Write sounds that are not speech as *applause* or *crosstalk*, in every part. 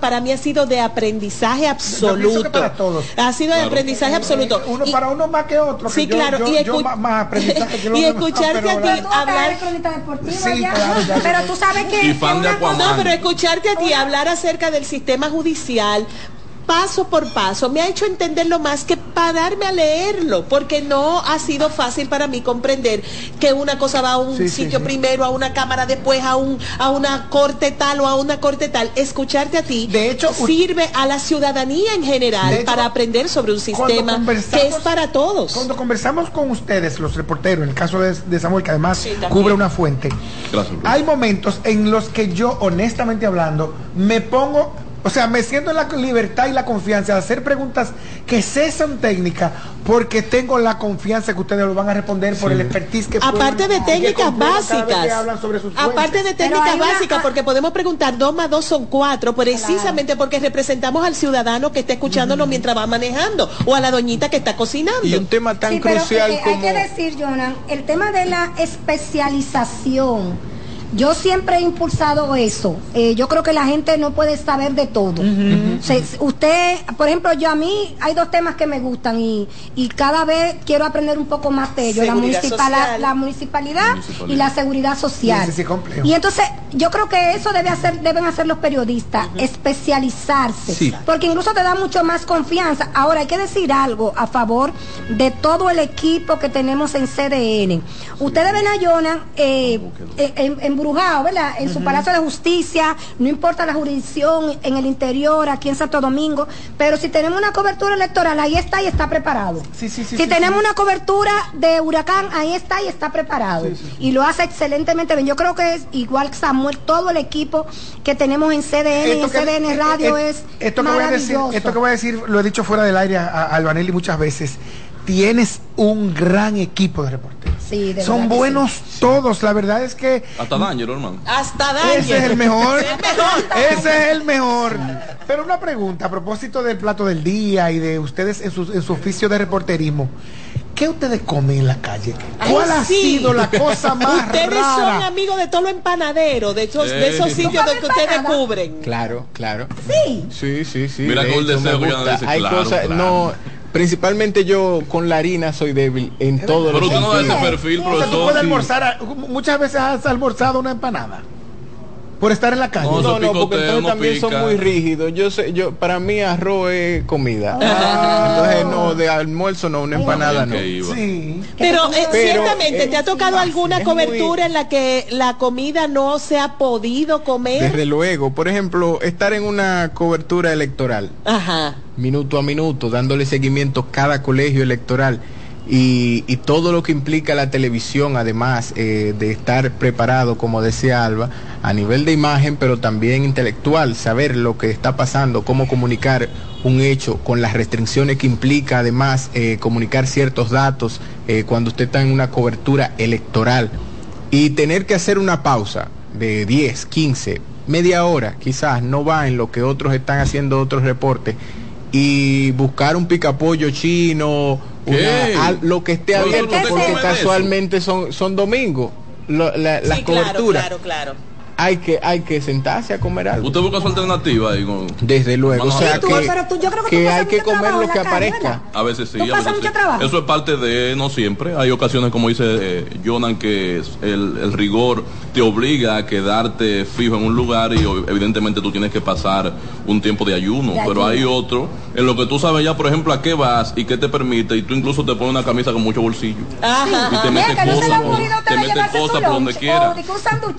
para mí ha sido de aprendizaje absoluto. para todos. Ha sido de aprendizaje absoluto. Uno para uno más que otro. Sí, claro. y, escucharte a ti hablar. pero tú sabes que. no, pero escucharte a ti hablar acerca del sistema judicial, paso por paso me ha hecho entenderlo más que pararme a leerlo, porque no ha sido fácil para mí comprender que una cosa va a un sitio primero, a una cámara después, a un a una corte tal o a una corte tal. Escucharte a ti de hecho, sirve a la ciudadanía en general para aprender sobre un sistema que es para todos. Cuando conversamos con ustedes, los reporteros, en el caso de, Samuel, que además cubre una fuente, hay momentos en los que yo, honestamente hablando, me pongo o sea, me siento en la libertad y la confianza de hacer preguntas que cesan técnicas porque tengo la confianza que ustedes lo van a responder por el expertise que Aparte de técnicas básicas. aparte de técnicas básicas, porque podemos preguntar dos más dos son cuatro, precisamente porque representamos al ciudadano que está escuchándonos mientras va manejando o a la doñita que está cocinando. Y un tema tan crucial eh, como. Hay que decir, Jonan, el tema de la especialización yo siempre he impulsado eso. Eh, yo creo que la gente no puede saber de todo. usted, por ejemplo, yo a mí hay dos temas que me gustan y, cada vez quiero aprender un poco más de ellos. La, la, municipalidad y la seguridad social. y entonces yo creo que eso debe hacer, deben hacer los periodistas, especializarse. Porque incluso te da mucho más confianza. Ahora hay que decir algo a favor de todo el equipo que tenemos en CDN. Ustedes ven a Jonan eh, en, en ¿verdad? En su Palacio de Justicia, no importa la jurisdicción, en el interior, aquí en Santo Domingo, pero si tenemos una cobertura electoral, ahí está y está preparado. si tenemos una cobertura de huracán, ahí está y está preparado. Y lo hace excelentemente bien. Yo creo que es igual Samuel, todo el equipo que tenemos en CDN y en CDN Radio es, esto que Voy a decir, esto que voy a decir, lo he dicho fuera del aire a, a Albanelli muchas veces tienes un gran equipo de reporteros. Son buenos todos, la verdad es que... Hasta Danger, hermano. Hasta Danger. Ese es el *laughs* mejor. Ese es el mejor. Pero una pregunta a propósito del plato del día y de ustedes en su, en su oficio de reporterismo. ¿Qué ustedes comen en la calle? ¿Cuál ha sido la cosa *laughs* más ustedes son amigos de todo lo empanadero, de esos, de esos sitios que ustedes cubren. Claro, claro. Sí. Sí, sí, sí. Mira con el deseo Hay cosas, no Principalmente yo con la harina soy débil en todo Pero tú no das ese perfil, profesor. Tú puedes almorzar, muchas veces has almorzado una empanada por estar en la calle. No, no, no porque entonces también son muy rígidos. Yo sé, yo para mí arroz es comida. Ah. Entonces no de almuerzo no, una empanada no. Sí. Pero, eh, ciertamente te ha tocado alguna cobertura en la que la comida no se ha podido comer. Desde luego, por ejemplo, estar en una cobertura electoral. Ajá minuto a minuto, dándole seguimiento a cada colegio electoral. Y, todo lo que implica la televisión, además eh, de estar preparado, como decía Alba, a nivel de imagen, pero también intelectual, saber lo que está pasando, cómo comunicar un hecho con las restricciones que implica, además, eh, comunicar ciertos datos eh, cuando usted está en una cobertura electoral. Y tener que hacer una pausa de 10, 15, media hora, quizás no va en lo que otros están haciendo otros reportes y buscar un picapollo chino, lo que esté abierto, porque casualmente son, son domingos las coberturas. Claro, claro, hay que hay que sentarse a comer algo. ¿Usted busca su alternativa ahí Desde luego, o sea que, hay que comer lo que aparezca. A veces sí, Eso es parte de no siempre. Hay ocasiones como dice eh, Jonan que el, el, rigor te obliga a quedarte fijo en un lugar y evidentemente tú tienes que pasar un tiempo de ayuno, pero hay otro en lo que tú sabes ya, por ejemplo, a qué vas y qué te permite y tú incluso te pones una camisa con mucho bolsillo. Y te metes cosas, te metes cosas por donde quieras.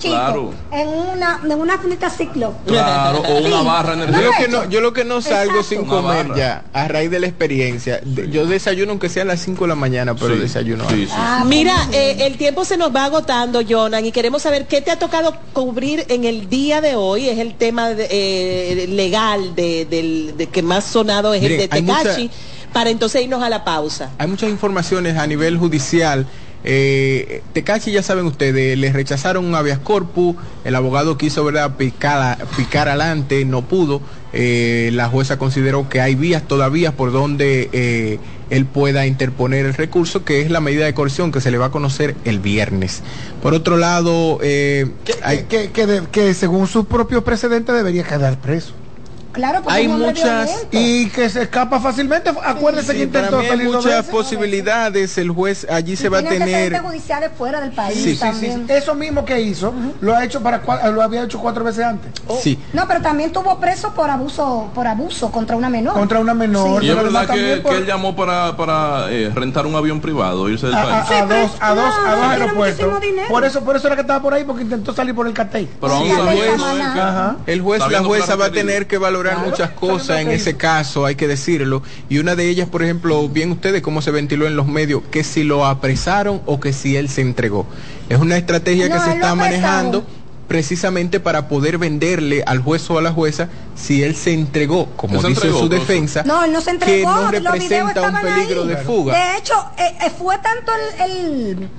Claro en una, en una finita ciclo. Claro, o una barra en el yo lo que no, yo lo que no salgo sin comer ya, a raíz de la experiencia. yo desayuno aunque sea a las 5 de la mañana, pero desayuno. Ah, Mira, eh, el tiempo se nos va agotando, Jonan, y queremos saber qué te ha tocado cubrir en el día de hoy. Es el tema eh, legal de, del que más sonado es el de Tecachi. Para entonces irnos a la pausa. Hay muchas informaciones a nivel judicial eh, Tecachi, ya saben ustedes, le rechazaron un habeas corpus, el abogado quiso ¿verdad? picar, picar adelante, no pudo. Eh, la jueza consideró que hay vías todavía por donde eh, él pueda interponer el recurso, que es la medida de coerción que se le va a conocer el viernes. Por otro lado, eh, que, que, según su propio precedente debería quedar preso. Claro, porque hay muchas y que se escapa fácilmente. Acuérdese que intentó hay muchas posibilidades. El juez allí se va a tener judiciales fuera del país. también. Eso mismo que hizo lo ha hecho para lo había hecho cuatro veces antes. Sí. No, pero también tuvo preso por abuso por abuso contra una menor. Contra una menor. Y es verdad que, él llamó para, para eh, rentar un avión privado, irse del país. A, dos a dos a dos aeropuertos. Por eso por eso era que estaba por ahí porque intentó salir por el catey. Pero el juez, el juez la jueza va a tener que valorar muchas cosas en ese caso, hay que decirlo. Y una de ellas, por ejemplo, bien ustedes cómo se ventiló en los medios, que si lo apresaron o que si él se entregó. Es una estrategia que se está manejando precisamente para poder venderle al juez o a la jueza si él se entregó, como dice su defensa, no, él no se entregó, que no representa un peligro de fuga. De hecho, eh, eh, fue tanto el el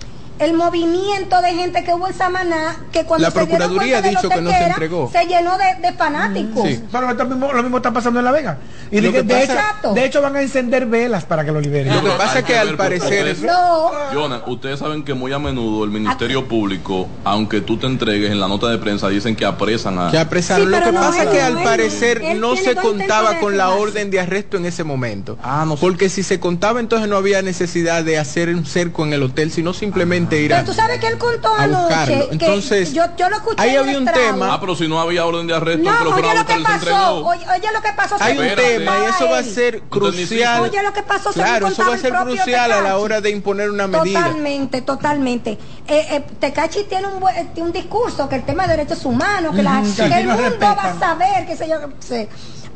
movimiento de gente que hubo en Samaná que cuando la Procuraduría ha dicho que no se entregó. Se llenó de, fanáticos. Sí. Pero lo mismo, está pasando en La Vega. Y de, hecho, de, hecho, van a encender velas para que lo liberen. lo que pasa es que al parecer... No. Jonah, ustedes saben que muy a menudo el Ministerio Público, aunque tú te entregues en la nota de prensa, dicen que apresan a... Que apresan. lo que pasa es que al parecer no se contaba con la orden de arresto en ese momento. Ah, no Porque si se contaba entonces no había necesidad de hacer un cerco en el hotel, sino simplemente pero tú sabes que él contó anoche. Entonces, yo, yo, lo escuché. Ahí había un tema. Ah, pero si no había orden de arresto, no, oye lo que pasó. Oye, lo que pasó. Hay un tema y eso va a ser crucial. Oye lo que pasó. Claro, eso va a ser crucial a la hora de imponer una medida. Totalmente, totalmente. Eh, eh, Tecachi tiene un, eh, un discurso que el tema de derechos humanos, que, la, que el mundo va a saber, qué sé yo. Sé.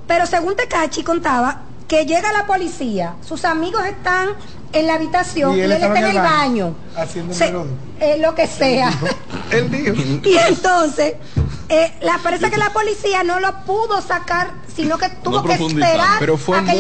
Pero según Tecachi contaba que llega la policía, sus amigos están en la habitación y él, está en el baño, haciendo eh, lo que sea. él dijo. *laughs* Y entonces, eh, la parece que la policía no lo pudo sacar sino que tuvo que esperar pero fue muy,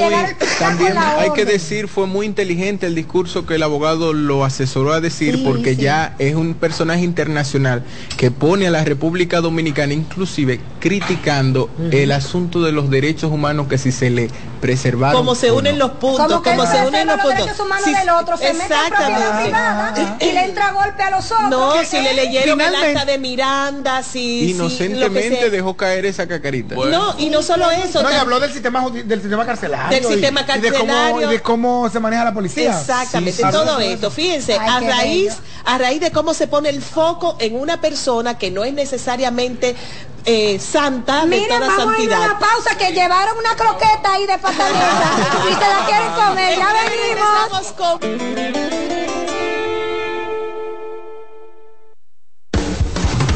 también hay que decir fue muy inteligente el discurso que el abogado lo asesoró a decir porque ya es un personaje internacional que pone a la República Dominicana inclusive criticando el asunto de los derechos humanos que si se le preservaron como se unen los puntos como, se unen los, puntos. derechos humanos del otro se mete en privada y le entra golpe a los otros. No si le leyeron el acta de Miranda si inocentemente dejó caer esa cacarita no y no solo eso no, y habló del sistema, del sistema carcelario. Del sistema carcelario. Y de, cómo, se maneja la policía. Exactamente, todo esto. Fíjense, a raíz, a raíz de cómo se pone el foco en una persona que no es necesariamente eh, santa Miren, de toda vamos santidad. A ir a pausa que llevaron una croqueta ahí de pataneta y se la quieren comer. Ya venimos.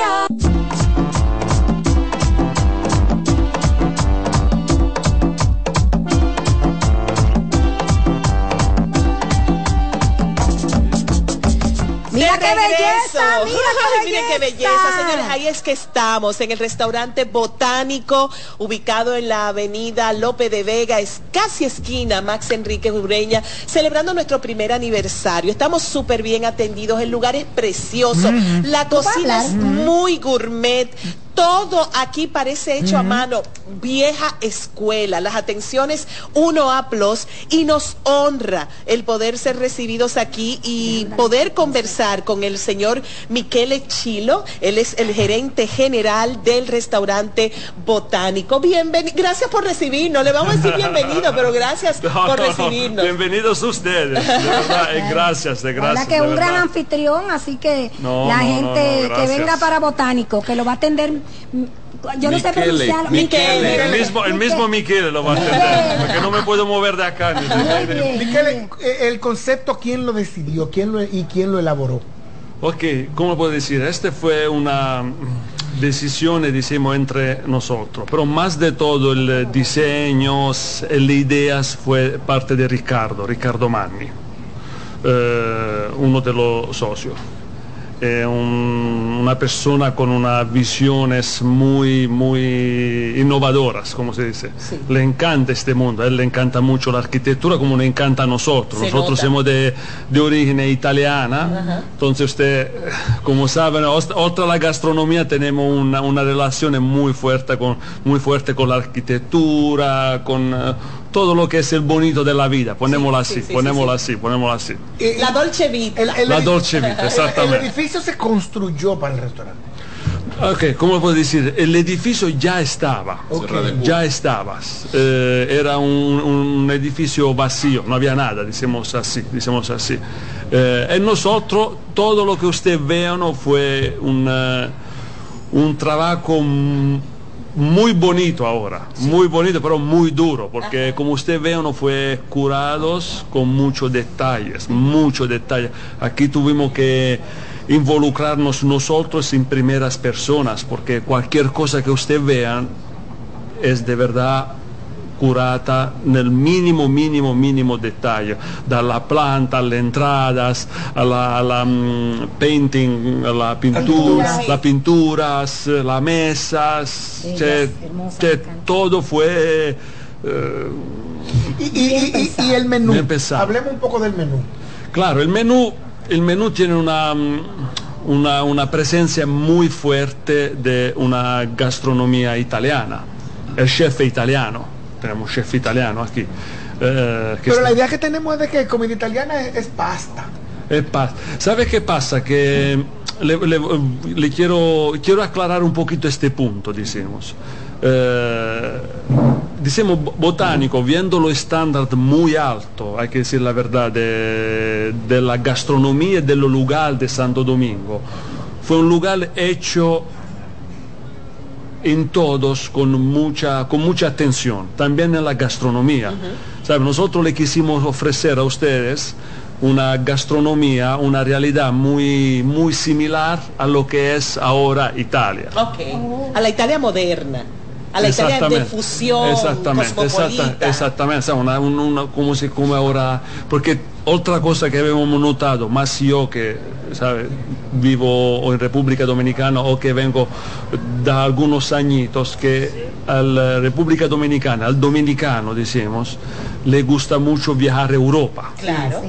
Día. Mira qué belleza, mira qué Miren qué belleza, señores. Ahí es que estamos en el restaurante botánico ubicado en la avenida Lope de Vega, es casi esquina Max Enrique Ureña, celebrando nuestro primer aniversario. Estamos súper bien atendidos, el lugar es precioso, la cocina es muy gourmet todo aquí parece hecho a mano, vieja escuela, las atenciones 1A Plus y nos honra el poder ser recibidos aquí y poder conversar con el señor Miquele Chilo, él es el gerente general del restaurante botánico. Bienvenido, gracias por recibirnos, le vamos a decir bienvenido, pero gracias *laughs* por recibirnos. Bienvenidos ustedes, de verdad, eh, gracias, de gracias. que un gran anfitrión, así que la gente que venga para botánico, que lo va a atender yo no sé pronunciarlo. El mismo, el mismo Michele lo va a entender, porque no me puedo mover de acá. Michele, eh, el concepto, ¿quién lo decidió quién lo, y quién lo elaboró? Ok, ¿cómo puedo decir? Este fue una decisión, decimos, entre nosotros, pero más de todo el diseño, las ideas fue parte de Ricardo, Ricardo Manni, eh, uno de los socios es una persona con unas visiones muy, muy innovadoras, como se dice. Le encanta este mundo, a él le encanta mucho la arquitectura como le encanta a nosotros. nosotros somos de, de, origen italiana, entonces usted, como saben, otra la gastronomía tenemos una, una relación muy fuerte con, muy fuerte con la arquitectura, con todo lo que es el bonito de la vida, ponémoslo así, ponémoslo así, ponémoslo así. La Dolce Vita. la Dolce Vita, exactamente. El edificio se construyó para el restaurante. Ok, ¿cómo puedo decir? El edificio ya estaba, ya estaba. Eh, era un, edificio vacío, no había nada, decimos así, decimos así. Eh, en nosotros, todo lo que usted vea no fue un, eh, un trabajo muy bonito ahora, muy bonito, pero muy duro, porque como usted ve, uno fue curados con muchos detalles, muchos detalles. Aquí tuvimos que involucrarnos nosotros en primeras personas, porque cualquier cosa que usted vea es de verdad curata nel minimo, minimo, minimo dettaglio, dalla planta alle entradas, alla, alla um, painting, alla pintura, la pinturas, la mesas, cioè, cioè, todo fue... Uh, y, y, y, el menú, hablemos un poco del menú. Claro, el menú, el menú tiene una... Una, una, presencia muy fuerte de una gastronomía italiana. El chef italiano, tenemos chef italiano aquí. Eh, Pero la idea que tenemos es de que comida italiana es, pasta. Es pasta. ¿Sabes qué pasa? Que le, quiero, quiero aclarar un poquito este punto, decimos. Eh, decimos botánico, viendo lo estándar muy alto, hay que decir la verdad, de, de la gastronomía y del lugar de Santo Domingo, fue un lugar hecho en todos con mucha, con mucha atención, también en la gastronomía. Nosotros le quisimos ofrecer a ustedes una gastronomía, una realidad muy, muy similar a lo que es ahora Italia. Ok, a la Italia moderna. A la Italia de fusión exactamente, exactamente, una, como si como ahora, porque otra cosa que habíamos notado, más yo que ¿sabe? vivo en República Dominicana o que vengo de algunos añitos, que a la República Dominicana, al dominicano, decimos, le gusta mucho viajar a Europa. Claro.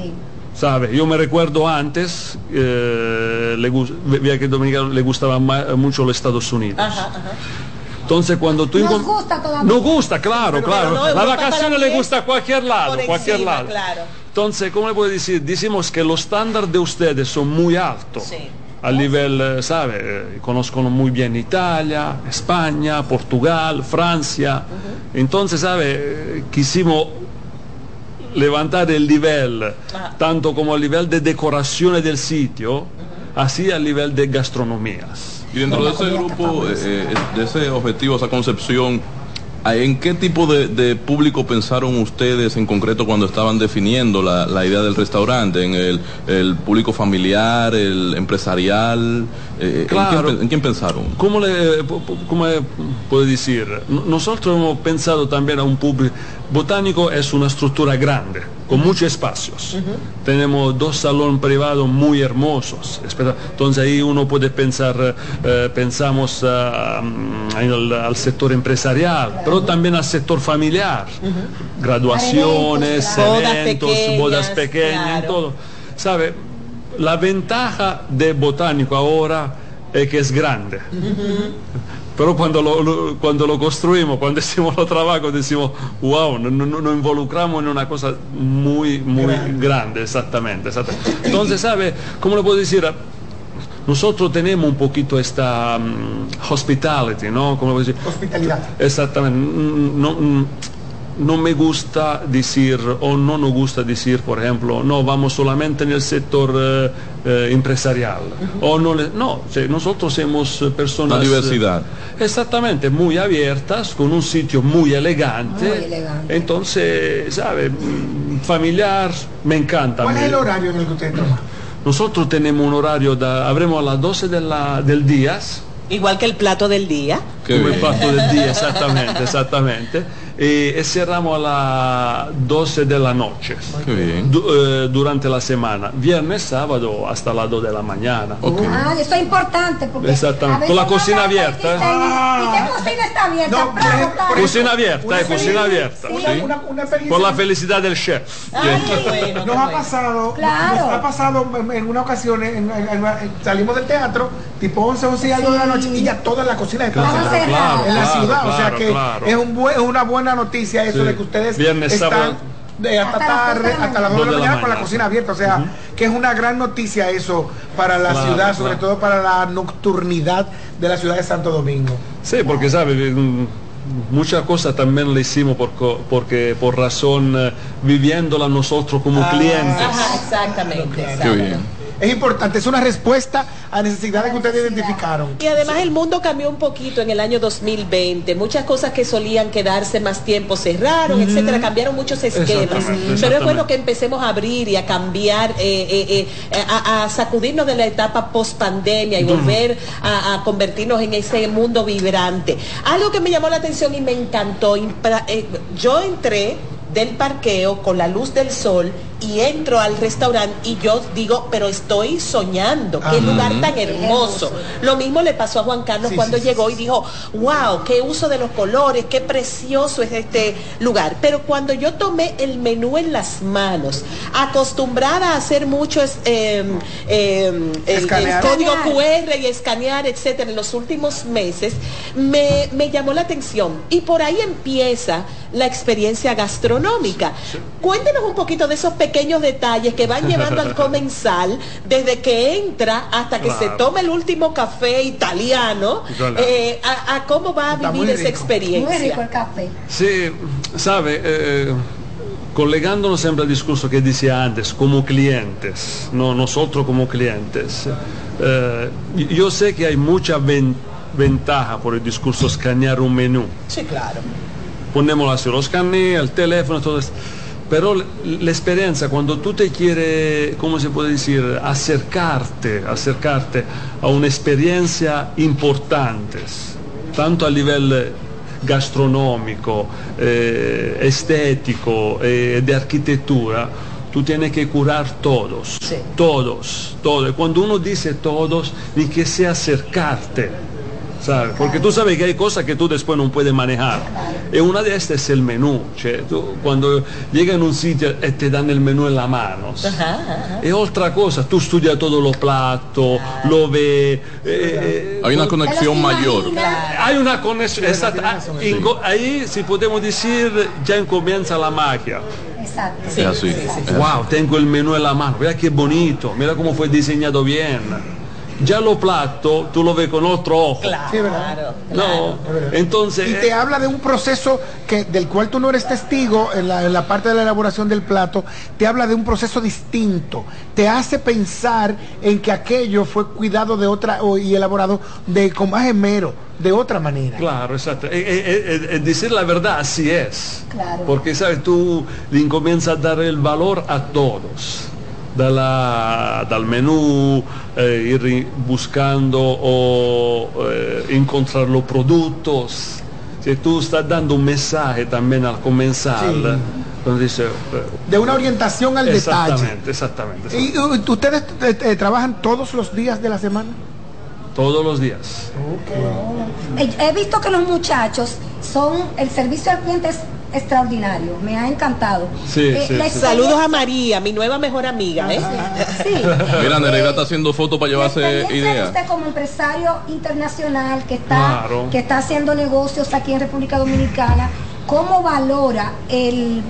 ¿Sabe? Yo me recuerdo antes, eh, le, dominicano le gustaba mucho los Estados Unidos. Entonces cuando tú... Nos gusta todavía. Nos gusta, claro, claro. la vacación le gusta a cualquier lado, cualquier lado. Entonces, ¿cómo le puedo decir? Decimos que los estándares de ustedes son muy altos. Sí. A nivel, eh, ¿sabe? Conozco muy bien Italia, España, Portugal, Francia. Entonces, ¿sabe? Quisimos levantar el nivel, ah. tanto como el nivel de decoración del sitio, así a nivel de gastronomías. Y dentro de ese grupo, eh, de ese objetivo, esa concepción, ¿En qué tipo de, público pensaron ustedes en concreto cuando estaban definiendo la, idea del restaurante? ¿En el, público familiar, el empresarial? Eh, ¿en, quién, pensaron? ¿Cómo le cómo puedo decir? Nosotros hemos pensado también a un público. Botánico es una estructura grande con muchos espacios. Tenemos dos salones privados muy hermosos. Entonces ahí uno puede pensar, eh, pensamos ah, mm, al sector empresarial, pero también al sector familiar. Graduaciones, eventos, bodas pequeñas, todo. ¿Sabe? La ventaja de botánico ahora es que es grande. Pero cuando lo, cuando lo construimos, cuando hicimos los trabajos, decimos, wow, nos involucramos en una cosa muy, muy grande, exactamente, Entonces, ¿sabe? ¿Cómo le puedo decir? Nosotros tenemos un poquito esta mm, hospitality, ¿no? ¿Cómo decir? Hospitalidad. Exactamente. No, no me gusta decir o no nos gusta decir, por ejemplo, no, vamos solamente en el sector eh, eh, empresarial. o no, no nosotros somos personas... La diversidad. exactamente, muy abiertas, con un sitio muy elegante. Muy elegante. Entonces, ¿sabe? Familiar, me encanta. ¿Cuál es el horario en el que usted toma? Nosotros tenemos un horario, de, abremos a las 12 de la, del día. Igual que el plato del día. Como el plato del día, exactamente, exactamente y cerramos a las 12 de la noche eh, durante la semana. Viernes, sábado hasta las 2 de la mañana. Ah, eso es importante. Porque Exactamente. Con la cocina abierta. ¿Y qué cocina está abierta? Cocina abierta, es cocina abierta. Por la felicidad del chef. nos ha pasado, nos ha pasado en una ocasión, salimos del teatro, tipo 11, 11 y algo de la noche, y ya toda la cocina está en la ciudad. o sea que es, un buen, es una buena buena noticia eso de que ustedes están de hasta, tarde, hasta las 2 de la mañana con la cocina abierta. O sea, que es una gran noticia eso para la ciudad, sobre todo para la nocturnidad de la ciudad de Santo Domingo. Sí, porque sabe, muchas cosas también le hicimos por, porque por razón eh, viviéndola nosotros como ah, clientes. exactamente. Es importante, es una respuesta a necesidades que ustedes identificaron. Y además el mundo cambió un poquito en el año 2020. Muchas cosas que solían quedarse más tiempo cerraron, etcétera, cambiaron muchos esquemas. Pero es bueno que empecemos a abrir y a cambiar, eh, eh, eh, a, sacudirnos de la etapa post pandemia y volver a, convertirnos en ese mundo vibrante. Algo que me llamó la atención y me encantó, yo entré del parqueo con la luz del sol y entro al restaurante y yo digo, pero estoy soñando, qué lugar tan hermoso. Lo mismo le pasó a Juan Carlos cuando llegó y dijo, wow, qué uso de los colores, qué precioso es este lugar. Pero cuando yo tomé el menú en las manos, acostumbrada a hacer mucho em, em, el, código QR y escanear, etcétera, en los últimos meses, me, me llamó la atención. Y por ahí empieza la experiencia gastronómica. Cuéntenos un poquito de esos pequeños detalles que van llevando al *laughs* comensal desde que entra hasta que se toma el último café italiano, eh, a, cómo va a vivir esa experiencia. Muy rico el café. Sí, sabe, eh, collegándonos siempre al discurso que decía antes, como clientes, no nosotros como clientes, eh, yo sé que hay mucha ventaja por el discurso escanear un menú. Sí, claro. Ponemos así los escanea, el teléfono, todo esto pero la experiencia, cuando tú te quieres, ¿cómo se puede decir?, acercarte, acercarte a una experiencia importante, tanto a nivel gastronómico, eh, estético, eh, de arquitectura, tú tienes que curar todos, todos, todos. Cuando uno dice todos, ni que sea acercarte Porque tú sabes que hay cosas que tú después no puedes manejar. Y una de estas es el menú. cuando llegas en un sitio y eh, te dan el menú en la mano. Es otra cosa. Tú estudias todos los platos, lo ves. Eh, eh, hay una conexión mayor. Hay una conexión. Ahí, si podemos decir, ya comienza la magia. Exacto. wow, tengo el menú en la mano. Mira qué bonito. Mira cómo fue diseñado bien ya lo plato, tú lo ves con otro ojo. Claro, No, entonces... Y te eh, habla de un proceso que, del cual tú no eres testigo en la, en la, parte de la elaboración del plato, te habla de un proceso distinto, te hace pensar en que aquello fue cuidado de otra y elaborado de con más gemero, de otra manera. Claro, exacto. Eh, eh, decir la verdad, así es. Claro. Porque, ¿sabes? Tú le comienzas a dar el valor a todos dalla, dal menù, eh, ir buscando o eh, encontrar los productos. Si tú estás dando un mensaje también al comenzar, sí. entonces, eh, de una orientación al exactamente, detalle. Exactamente. ¿Y ustedes trabajan todos los días de la semana? Todos los días. Okay. He visto que los muchachos son, el servicio al cliente es extraordinario, me ha encantado. Eh, Saludos a María, mi nueva mejor amiga. ¿eh? *laughs* Mira, Nereida está haciendo fotos para llevarse ideas. Usted como empresario internacional que está, que está haciendo negocios aquí en República Dominicana, ¿cómo valora el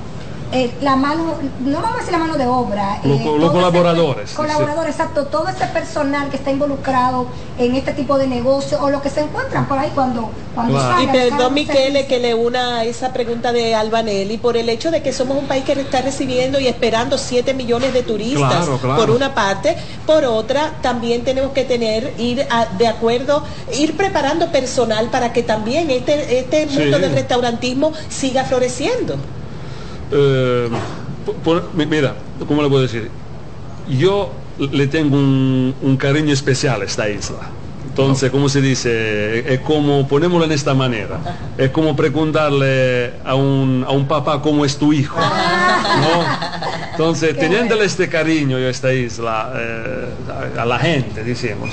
eh, la mano, no vamos a decir la mano de obra. los, eh, colaboradores. colaboradores, exacto. Todo ese personal que está involucrado en este tipo de negocio o lo que se encuentran por ahí cuando, cuando Y perdón, Miquele, que le una esa pregunta de Albanelli por el hecho de que somos un país que está recibiendo y esperando 7 millones de turistas, por una parte. Por otra, también tenemos que tener, ir de acuerdo, ir preparando personal para que también este, este mundo del restaurantismo siga floreciendo. Eh, mira, ¿cómo le puedo decir? Yo le tengo un, cariño especial a esta isla. Entonces, ¿cómo se dice? Es como, ponémoslo en esta manera, es como preguntarle a un, a un papá cómo es tu hijo. Entonces, teniéndole este cariño a esta isla, eh, a, la gente, decimos,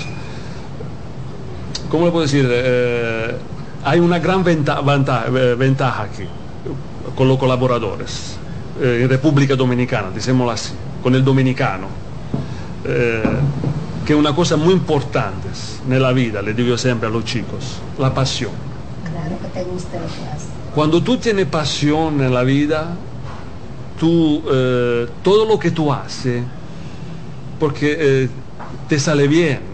¿cómo le puedo decir? Eh, hay una gran ventaja aquí con los colaboradores eh, en República Dominicana, digámoslo así, con el dominicano, eh, que es una cosa muy importante en la vida, le digo siempre a los chicos, la pasión. Claro que te gusta lo que haces. Cuando tú tienes pasión en la vida, tú, eh, todo lo que tú haces, porque te sale bien,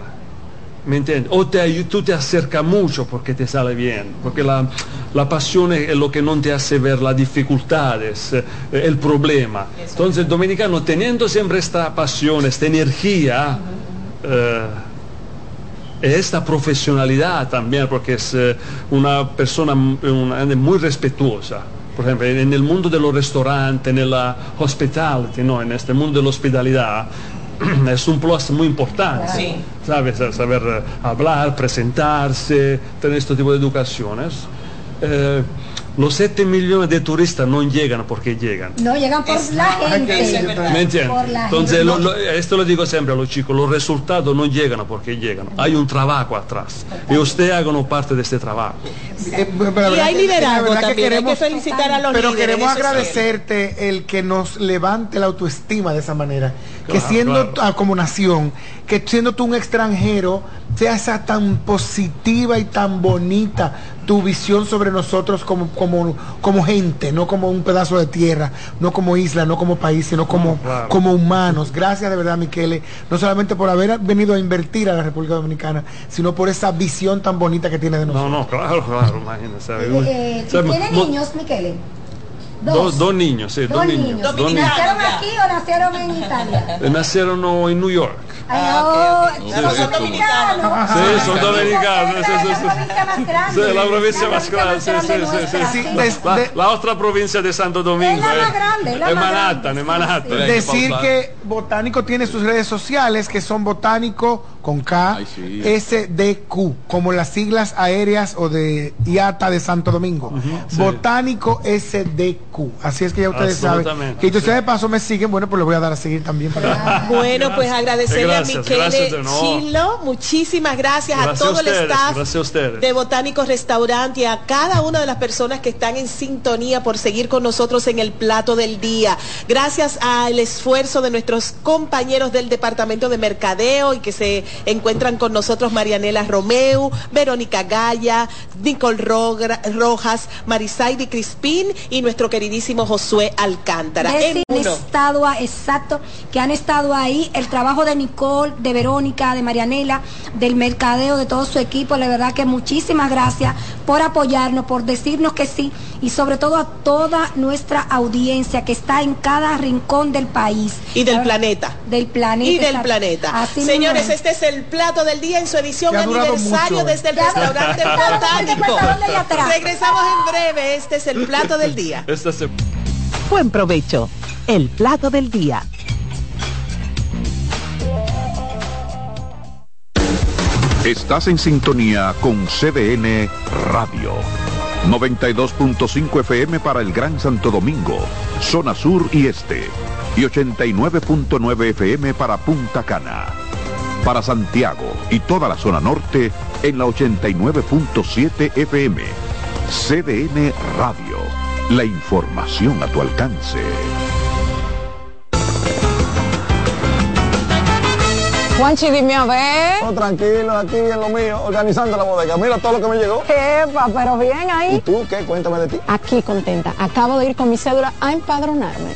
¿me entiendes? O te, tú te acercas mucho porque te sale bien, porque la, la, pasión es lo que no te hace ver las dificultades, eh, el problema. Entonces el dominicano teniendo siempre esta pasión, esta energía, eh, esta profesionalidad también, porque es eh, una persona muy respetuosa. Por ejemplo, en el mundo de los restaurantes, en la hospitality, ¿no? en este mundo de la hospitalidad, *clears throat* es un plus muy importante. ¿Sabes? Saber eh, hablar, presentarse, tener este tipo de educaciones. Eh, los 7 millones de turistas no llegan porque llegan. No llegan por la gente. ¿Me Entonces, esto lo digo siempre a los chicos, los resultados no llegan porque llegan. Hay un trabajo atrás. Y usted hagan parte de este trabajo. Eh, y hay liderazgo también, queremos, hay que felicitar a los Pero queremos agradecerte el que nos levante la autoestima de esa manera que siendo como nación, que siendo tú un extranjero, sea esa tan positiva y tan bonita tu visión sobre nosotros como, como, como gente, no como un pedazo de tierra, no como isla, no como país, sino como, como humanos. Gracias de verdad, Miquele, no solamente por haber venido a invertir a la República Dominicana, sino por esa visión tan bonita que tiene de nosotros. No, no, claro, claro, imagínese. Eh, eh, ¿Tiene niños, Miquele? Dos. dos niños, sí, dos, niños. ¿Nacieron aquí o nacieron en Italia? Nacieron en New York. Ah, okay, okay. Son dominicanos. Sí, son dominicanos. Es la provincia más grande. Sí, la provincia más grande. Sí, sí, sí, sí. La, la, otra provincia de Santo Domingo. Es la más grande. La en Manhattan, en Manhattan. Decir que Botánico tiene sus redes sociales que son Botánico con K, SDQ, como las siglas aéreas o de IATA de Santo Domingo. Botánico SDQ Q. Así es que ya ustedes saben. Que entonces de paso me siguen, bueno, pues le voy a dar a seguir también. Para bueno, pues agradecerle a Miquele Chilo. Muchísimas gracias, a todo el staff de Botánicos Restaurante y a cada una de las personas que están en sintonía por seguir con nosotros en el plato del día. Gracias al esfuerzo de nuestros compañeros del Departamento de Mercadeo y que se encuentran con nosotros Marianela Romeu, Verónica Gaya, Nicole Rojas, Marisaidi Crispín y nuestro queridísimo Josué Alcántara. En estado exacto, que han estado ahí, el trabajo de Nicole, de Verónica, de Marianela, del mercadeo, de todo su equipo, la verdad que muchísimas gracias por apoyarnos, por decirnos que sí y sobre todo a toda nuestra audiencia que está en cada rincón del país. Y del planeta. Del planeta. Y del planeta. Señores, este es el plato del día en su edición aniversario desde el restaurante botánico. Regresamos en breve. Este es el plato del día. Este Buen provecho. El plato del día. Estás en sintonía con CDN Radio. 92.5 FM para el Gran Santo Domingo, zona sur y este. Y 89.9 FM para Punta Cana. Para Santiago y toda la zona norte en la 89.7 FM. CDN Radio. La información a tu alcance. Juanchi, dime a ver. Oh, tranquilo, aquí en lo mío, organizando la bodega. Mira todo lo que me llegó. Epa, pero bien ahí. ¿Y tú qué? Cuéntame de ti. Aquí contenta. Acabo de ir con mi cédula a empadronarme.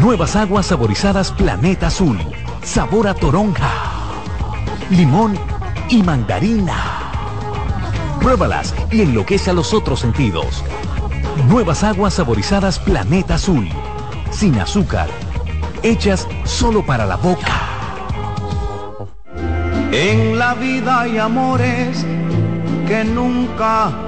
Nuevas aguas saborizadas Planeta Azul. Sabor a toronja, limón y mandarina. Pruébalas y enloquece a los otros sentidos. Nuevas aguas saborizadas Planeta Azul. Sin azúcar. Hechas solo para la boca. En la vida hay amores que nunca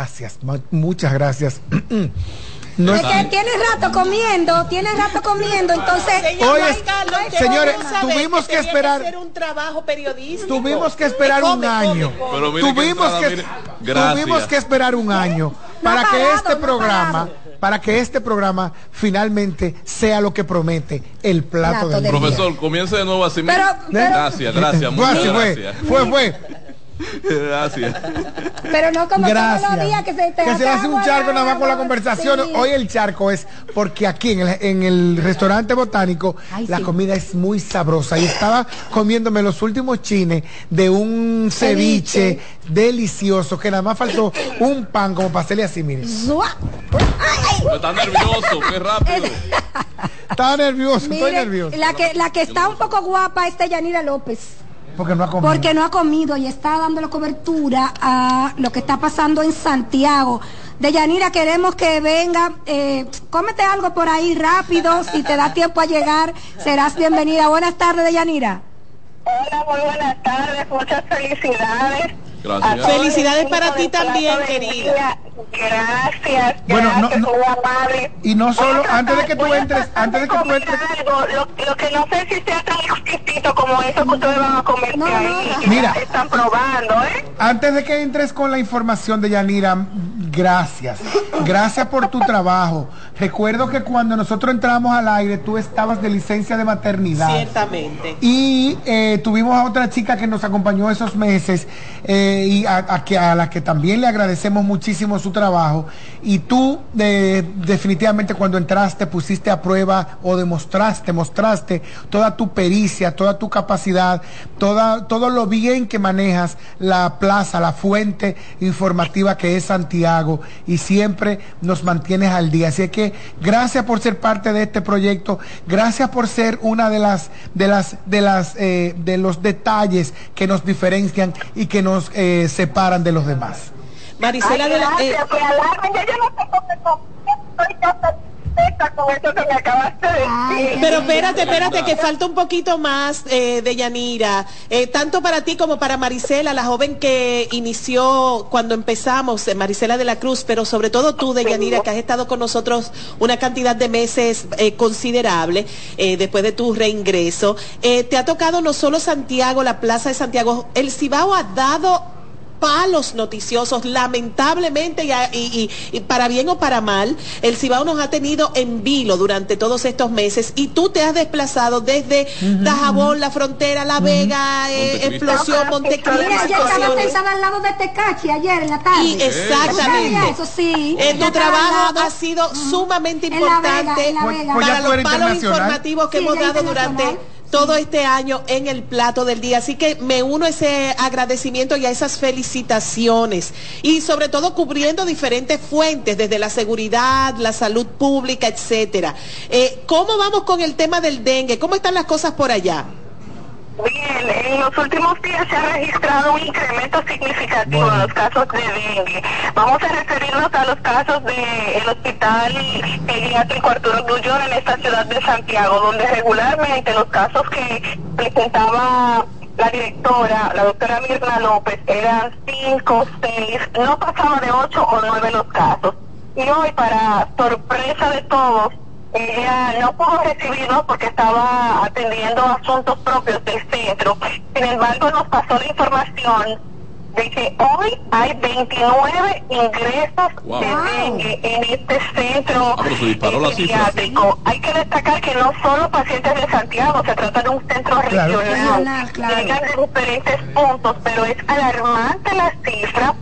Gracias, muchas gracias. *clears throat* No es que tiene rato comiendo, tiene rato comiendo, entonces. Oye, señores, tuvimos que esperar un trabajo periodístico. Tuvimos que esperar un año. Tuvimos que tuvimos que esperar un año para que este programa para que este programa finalmente sea lo que promete, el plato, del, día. Profesor, comience de nuevo así. Gracias, gracias. Muchas gracias. Fue, fue. Gracias. Pero no como Gracias. todos los días que se te Que se hace un charco nada más con la conversación. Hoy el charco es porque aquí en el, en el restaurante botánico la comida es muy sabrosa. Y estaba comiéndome los últimos chines de un ceviche, delicioso que nada más faltó un pan como para hacerle así, miren. Está nervioso, qué rápido. Estaba nervioso, estoy nervioso. La que, la que está un poco guapa es Yanira López. Porque no ha comido. Porque no ha comido y está dando cobertura a lo que está pasando en Santiago. De Yanira, queremos que venga, eh, cómete algo por ahí rápido, si te da tiempo a llegar, serás bienvenida. Buenas tardes, de Yanira. Hola, muy buenas tardes, muchas felicidades. Gracias. Felicidades para ti también, querida. Gracias. Bueno, gracias, no, y no solo, antes de que tú entres, antes de que tú entres. Algo, lo, que no sé si sea tan exquisito como eso que ustedes van a comer ahí. Mira, están probando, ¿eh? Antes de que entres con la información de Yanira, gracias. Gracias por tu trabajo. Recuerdo que cuando nosotros entramos al aire, tú estabas de licencia de maternidad. Ciertamente. Y eh, tuvimos a otra chica que nos acompañó esos meses eh, y a, a, la que también le agradecemos muchísimo su trabajo. Y tú, definitivamente, cuando entraste, pusiste a prueba o demostraste, mostraste toda tu pericia, toda tu capacidad, toda, todo lo bien que manejas la plaza, la fuente informativa que es Santiago y siempre nos mantienes al día. Así que gracias por ser parte de este proyecto, gracias por ser una de las de las de las eh, de los detalles que nos diferencian y que nos eh, separan de los demás. Marisela de la eh, pues, yo no sé pero espérate, espérate, que falta un poquito más eh, de Yanira. Eh, tanto para ti como para Marisela, la joven que inició cuando empezamos, eh, Marisela de la Cruz, pero sobre todo tú, de Yanira, que has estado con nosotros una cantidad de meses considerable después de tu reingreso. te ha tocado no solo Santiago, la Plaza de Santiago, el Cibao ha dado palos noticiosos, lamentablemente, y, para bien o para mal, el Cibao nos ha tenido en vilo durante todos estos meses y tú te has desplazado desde Dajabón, la frontera, La Vega, eh, Explosión, Montecristi. Mira, yo estaba pensando al lado de Tecachi ayer en la tarde. Y exactamente. Eso sí. En tu trabajo ha sido sumamente importante para los palos informativos que hemos dado durante todo este año en el plato del día. Así que me uno a ese agradecimiento y a esas felicitaciones. Y sobre todo cubriendo diferentes fuentes, desde la seguridad, la salud pública, etcétera. Eh, ¿Cómo vamos con el tema del dengue? ¿Cómo están las cosas por allá? Bien, en los últimos días se ha registrado un incremento significativo en los casos de dengue. Vamos a referirnos a los casos del hospital pediátrico Arturo Grullón en esta ciudad de Santiago, donde regularmente los casos que presentaba la directora, la doctora Mirna López, eran cinco, seis, no pasaba de ocho o nueve los casos. Y hoy, para sorpresa de todos, ella no pudo recibirnos porque estaba atendiendo asuntos propios del centro. Sin embargo, nos pasó la información de que hoy hay 29 ingresos de dengue en este centro ah, pediátrico. Hay que destacar que no solo pacientes de Santiago, se trata de un centro regional. Llegan de diferentes puntos, pero es alarmante la cifra.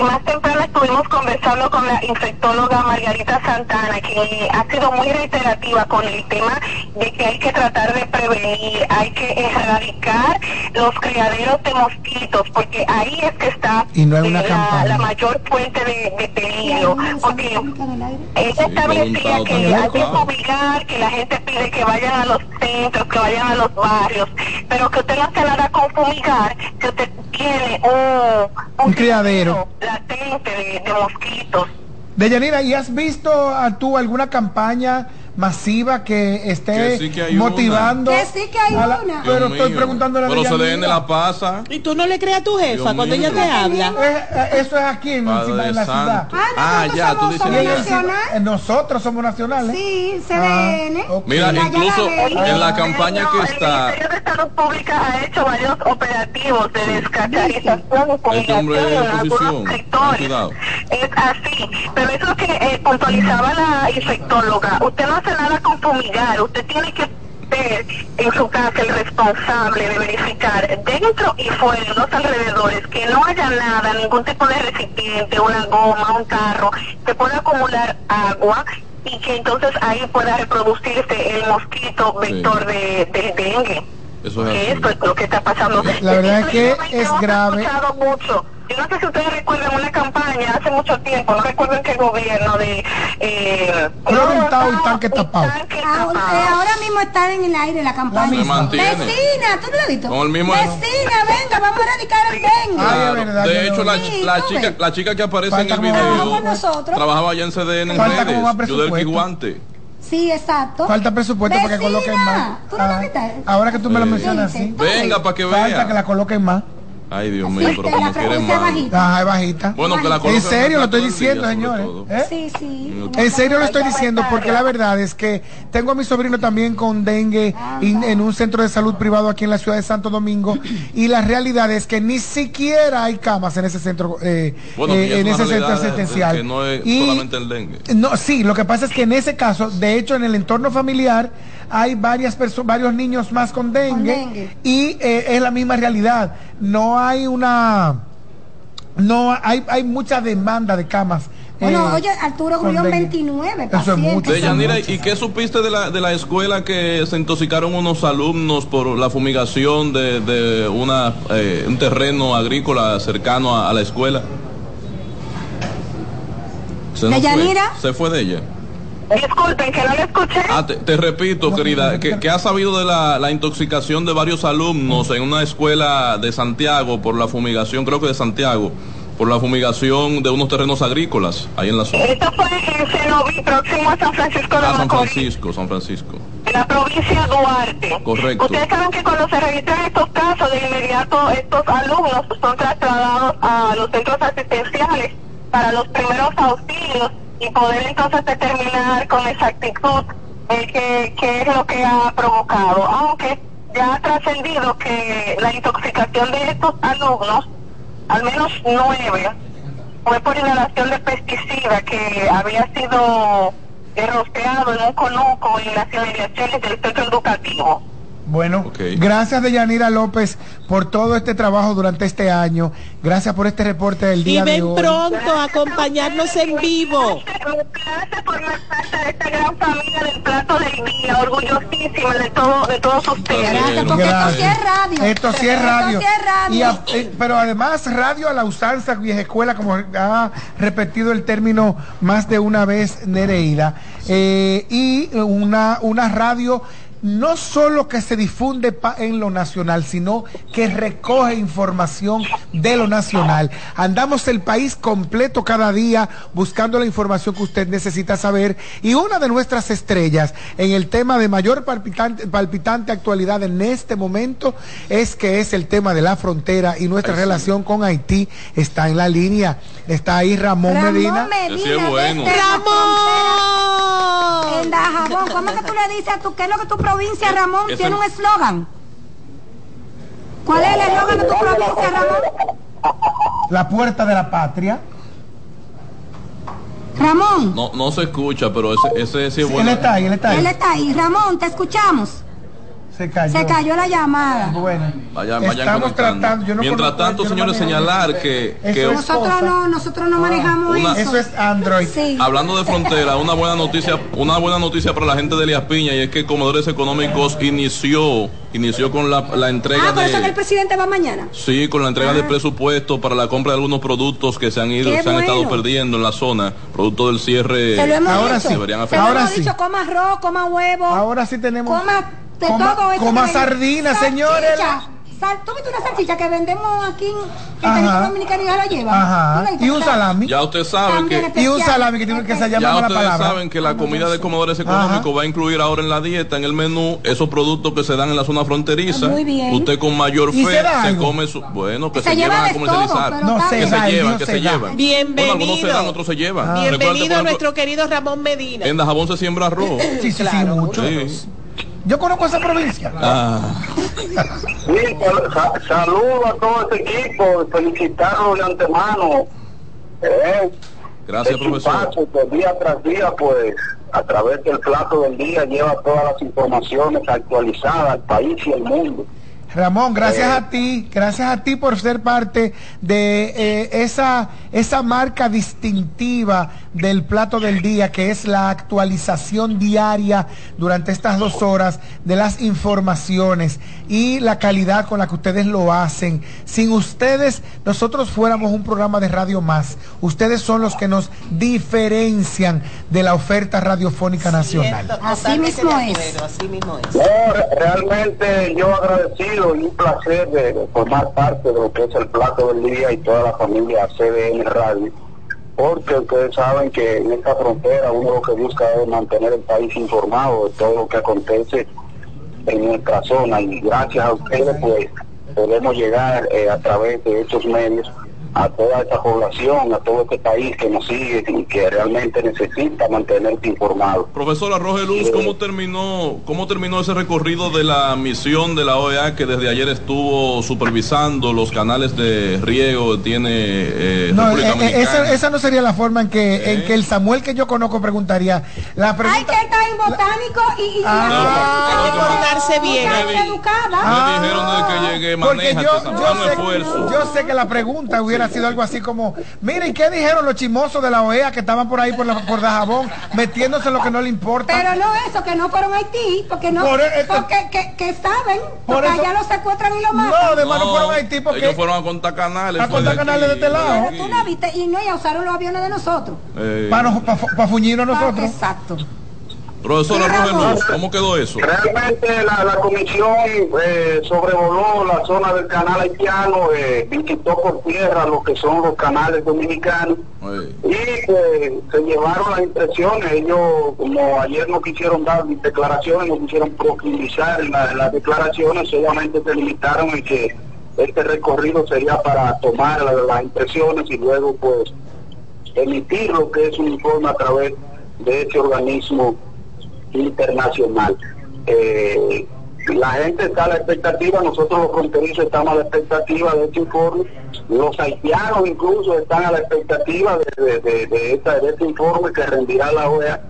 Más temprano estuvimos conversando con la infectóloga Margarita Santana, que ha sido muy reiterativa con el tema de que hay que tratar de prevenir, hay que erradicar los criaderos de mosquitos, porque ahí es que está la, mayor fuente de, peligro. Porque ella establecía que hay que obligar, que la gente pide que vayan a los centros, que vayan a los barrios, pero que usted no hace nada con fumigar, que usted tiene un, un criadero latente de, de mosquitos. Deyanira, ¿y has visto a tú alguna campaña masiva que esté motivando. Que sí que hay una. Pero estoy preguntándole a Pero se den la pasa. ¿Y tú no le creas a tu jefa cuando ella te habla? Eh, eso es aquí en, la ciudad. Ah, ah ya, tú dices. Eh, nosotros somos nacionales. Sí, CDN. Ah, Mira, incluso en la campaña que está. El Ministerio de Salud Pública ha hecho varios operativos de descacharización y este hombre de oposición. es así. Pero eso que eh, puntualizaba la infectóloga, usted no hace nada con fumigar, usted tiene que ver en su casa el responsable de verificar dentro y fuera, de los alrededores, que no haya nada, ningún tipo de recipiente, una goma, un carro, que pueda acumular agua y que entonces ahí pueda reproducirse el mosquito vector de, del dengue. Eso es, Esto es lo que está pasando. La verdad es que es grave. Mucho yo no sé si ustedes recuerdan una campaña hace mucho tiempo, no recuerdo en qué gobierno, de... Eh, Reventado y tanque tapado. Ahora, mismo está en el aire la campaña. Vecina, ¿tú no lo has visto? Vecina, venga, vamos a erradicar el dengue. de hecho, la, chica, la chica que aparece en el video trabajaba allá en CDN en redes, yo del Guante. Sí, exacto. Falta presupuesto para que coloquen más. ¿Tú no ah, ahora que tú me lo mencionas así. Venga, para que vea. Falta que la coloquen más. Ay, Dios mío, pero como quieren más. Bajita. bajita. Bueno, que la En serio lo estoy diciendo, señores. ¿Eh? Sí, sí. En serio lo estoy diciendo porque la verdad es que tengo a mi sobrino también con dengue en un centro de salud privado aquí en la ciudad de Santo Domingo y la realidad es que ni siquiera hay camas en ese centro eh, eh, en ese centro asistencial. Que no es solamente el dengue. No, sí, lo que pasa es que en ese caso, de hecho, en el entorno familiar hay varias varios niños más con dengue, y eh, es la misma realidad. No hay una, no hay, hay mucha demanda de camas. Bueno, eh, oye, Arturo Grullón 29 Eso es mucho. ¿y qué supiste de la, de la escuela que se intoxicaron unos alumnos por la fumigación de, de una, eh, un terreno agrícola cercano a, la escuela? ¿De Yanira? Se fue de ella. Disculpen, que no le escuché. Ah, te, repito, querida, que, ha sabido de la, intoxicación de varios alumnos en una escuela de Santiago por la fumigación, creo que de Santiago, por la fumigación de unos terrenos agrícolas ahí en la zona. Esto fue en Cenoví, próximo a San Francisco de ah, San Francisco, San Francisco. En la provincia de Duarte. Correcto. Ustedes saben que cuando se registran estos casos, de inmediato estos alumnos son trasladados a los centros asistenciales para los primeros auxilios y poder entonces determinar con exactitud eh, qué, es lo que ha provocado. Aunque ya ha trascendido que la intoxicación de estos alumnos, al menos nueve, fue por inhalación de pesticida que había sido rociado en un conuco en las inmediaciones del centro educativo. Bueno, gracias de Yanira López por todo este trabajo durante este año. Gracias por este reporte del día de hoy. Y ven pronto a acompañarnos en vivo. Gracias por parte de esta gran familia del plato del día, orgullosísima de, todo, de todos ustedes. Gracias, porque esto sí es radio. Esto sí es radio. Eh, pero además radio a la usanza, vieja escuela, como ha repetido el término más de una vez Nereida. Eh, y una, una radio no solo que se difunde en lo nacional, sino que recoge información de lo nacional. Andamos el país completo cada día buscando la información que usted necesita saber y una de nuestras estrellas en el tema de mayor palpitante, palpitante actualidad en este momento es que es el tema de la frontera y nuestra relación con Haití está en la línea. Está ahí Ramón, Medina. Ramón. ¿cómo que tú le dices a tu qué es lo que tú provincia, Ramón, tiene un eslogan. ¿Cuál es el eslogan de tu provincia, Ramón? La puerta de la patria. Ramón. No, no se escucha, pero ese, ese sí es bueno. Él está ahí, él está ahí. Él está ahí. Ramón, te escuchamos. Se cayó. Se cayó la llamada. Bueno, vayan, estamos tratando. Yo no Mientras tanto, señores, señalar que, que nosotros no, nosotros no manejamos eso. Eso es Android. Hablando de frontera, una buena noticia, una buena noticia para la gente de Elías Piña y es que Comodores Económicos inició, inició con la, la entrega ah, por eso que el presidente va mañana. Sí, con la entrega de ah. presupuesto para la compra de algunos productos que se han ido, se han estado perdiendo en la zona, producto del cierre. ahora sí. ahora sí. dicho, coma arroz, coma huevo. Ahora sí tenemos. Coma de coma, todo esto. Coma sardina, señores. Sal, tú viste una salchicha que vendemos aquí en República Dominicana y la lleva. Ajá. Y un salami. Ya usted sabe que. Y un salami que tiene que se llama Ya ustedes saben que la comida de comodores económicos va a incluir ahora en la dieta, en el menú, esos productos que se dan en la zona fronteriza. Muy bien. Usted con mayor fe se, come su. Bueno, que se, llevan a comercializar. no, que se llevan, que se llevan. Bienvenido. Bueno, algunos se dan, otros se llevan. Bienvenido nuestro querido Ramón Medina. En Dajabón se siembra arroz. Sí, sí, sí, mucho. Yo conozco esa provincia. Ah. saludo a todo este equipo, felicitarlo de antemano Eh, Gracias, profesor. pues, día tras día, pues, a través del plato del día lleva todas las informaciones actualizadas al país y al mundo. Ramón, gracias a ti, gracias a ti por ser parte de eh, esa, esa marca distintiva del plato del día, que es la actualización diaria durante estas dos horas de las informaciones y la calidad con la que ustedes lo hacen. Sin ustedes, nosotros fuéramos un programa de radio más. Ustedes son los que nos diferencian de la oferta radiofónica nacional. Así mismo es. Así mismo es. realmente yo agradecido y un placer de, formar parte de lo que es el plato del día y toda la familia CDN Radio, porque ustedes saben que en esta frontera uno lo que busca es mantener el país informado de todo lo que acontece en nuestra zona. Y gracias a ustedes pues podemos llegar eh, a través de estos medios a toda esta población, a todo este país que nos sigue y que realmente necesita mantenerse informado. Profesora Rogeluz, ¿cómo terminó, cómo terminó ese recorrido de la misión de la OEA que desde ayer estuvo supervisando los canales de riego tiene eh, no, eh, eh, esa, no sería la forma en que, en que el Samuel que yo conozco preguntaría. La pregunta... Hay que estar en botánico y, y ah, hay que portarse bien. Me dijeron desde que llegué, porque yo, yo, sé, yo sé que la pregunta hubiera ha sido algo así como, miren, ¿qué dijeron los chimosos de la OEA que estaban por ahí por, la, por Dajabón metiéndose en lo que no le importa? Pero no eso, que no fueron a Haití, porque no, e- porque que, que, saben, porque allá los secuestran y lo matan. No, además no, fueron a Haití porque... Ellos fueron a contar canales. A contar canales de este lado. Tú no viste, y no, ya usaron los aviones de nosotros. Eh. Para, para, para fuñirnos nosotros. Exacto. Profesora Rogeluz, ¿cómo quedó eso? Realmente la, comisión eh, sobrevoló la zona del canal haitiano, eh, visitó por tierra lo que son los canales dominicanos y pues, se llevaron las impresiones. Ellos, como ayer no quisieron dar declaraciones, no quisieron profundizar en, las declaraciones, solamente se limitaron en que este recorrido sería para tomar las impresiones y luego pues emitir lo que es un informe a través de ese organismo internacional. Eh, la gente está a la expectativa, nosotros los fronterizos estamos a la expectativa de este informe, los haitianos incluso están a la expectativa de, este informe que rendirá la OEA,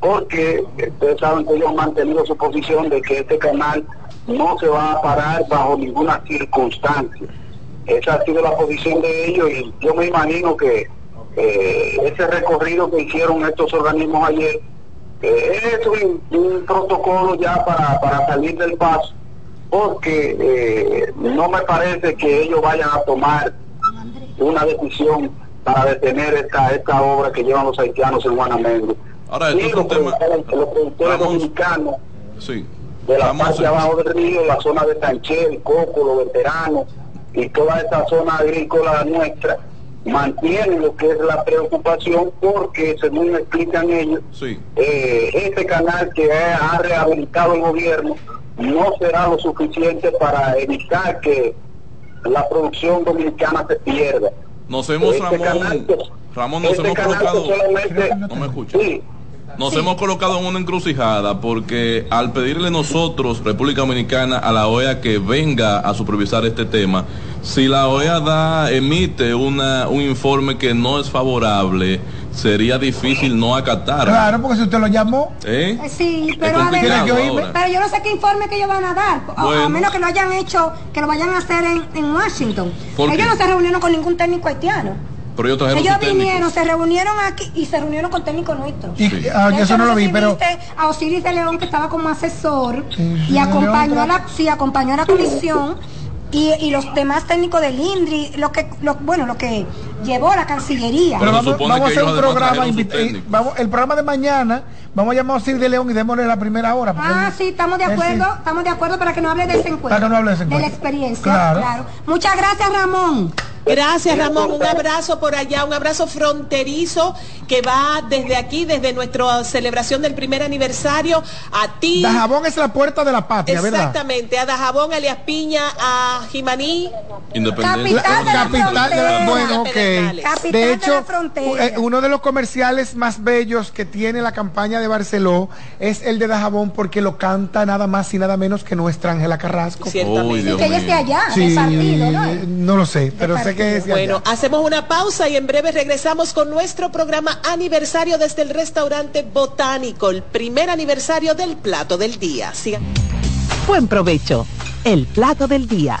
porque ustedes saben que ellos han mantenido su posición de que este canal no se va a parar bajo ninguna circunstancia. Esa ha sido la posición de ellos y yo me imagino que eh, ese recorrido que hicieron estos organismos ayer es un, protocolo ya para, para salir del paso, porque eh, no me parece que ellos vayan a tomar una decisión para detener esta, esta obra que llevan los haitianos en Guanamendo. Ahora, y los, productores, dominicanos de la parte abajo del río, la zona de Tanchel, Coco, los veteranos y toda esta zona agrícola nuestra, mantienen lo que es la preocupación porque según explican ellos eh, este canal que ha rehabilitado el gobierno no será lo suficiente para evitar que la producción dominicana se pierda. Nos hemos este Ramón, nos este hemos colocado. no me escucho nos hemos colocado en una encrucijada porque al pedirle nosotros, República Dominicana, a la OEA que venga a supervisar este tema, si la OEA da, emite una, un informe que no es favorable, sería difícil no acatar. Claro, porque si usted lo llamó. ¿Eh? eh sí, pero, a ver, pero yo no sé qué informe que ellos van a dar, a, menos que lo hayan hecho, que lo vayan a hacer en, en Washington. Ellos no se reunieron con ningún técnico haitiano. Ellos vinieron, se reunieron aquí y se reunieron con técnicos nuestros. Y, ah, eso no lo vi, pero a Osiris de León que estaba como asesor y acompañó a la, sí, acompañó a la comisión y, los demás técnicos del INDRI, lo que, lo, bueno, lo que llevó la Cancillería. Pero vamos, a hacer un programa, vamos, el programa de mañana, vamos a llamar a Osiris de León y démosle la primera hora. Ah, sí, estamos de acuerdo, estamos de acuerdo para que no hable de ese encuentro. Para que no hable de ese encuentro. De la experiencia, claro. Muchas gracias, Ramón. Gracias Ramón, un abrazo por allá, un abrazo fronterizo que va desde aquí, desde nuestra celebración del primer aniversario a ti. Dajabón es la puerta de la patria, ¿verdad? Exactamente, a Dajabón, a Elias Piña, a Jimaní. Independiente. Capital, de la, bueno, de hecho, eh, uno de los comerciales más bellos que tiene la campaña de Barceló es el de Dajabón porque lo canta nada más y nada menos que nuestra Ángela Carrasco. Ciertamente. que ella esté allá, sí, partido, ¿no? No lo sé, pero sé qué es. Bueno, hacemos una pausa y en breve regresamos con nuestro programa aniversario desde el restaurante Botánico, el primer aniversario del plato del día. Buen provecho, el plato del día.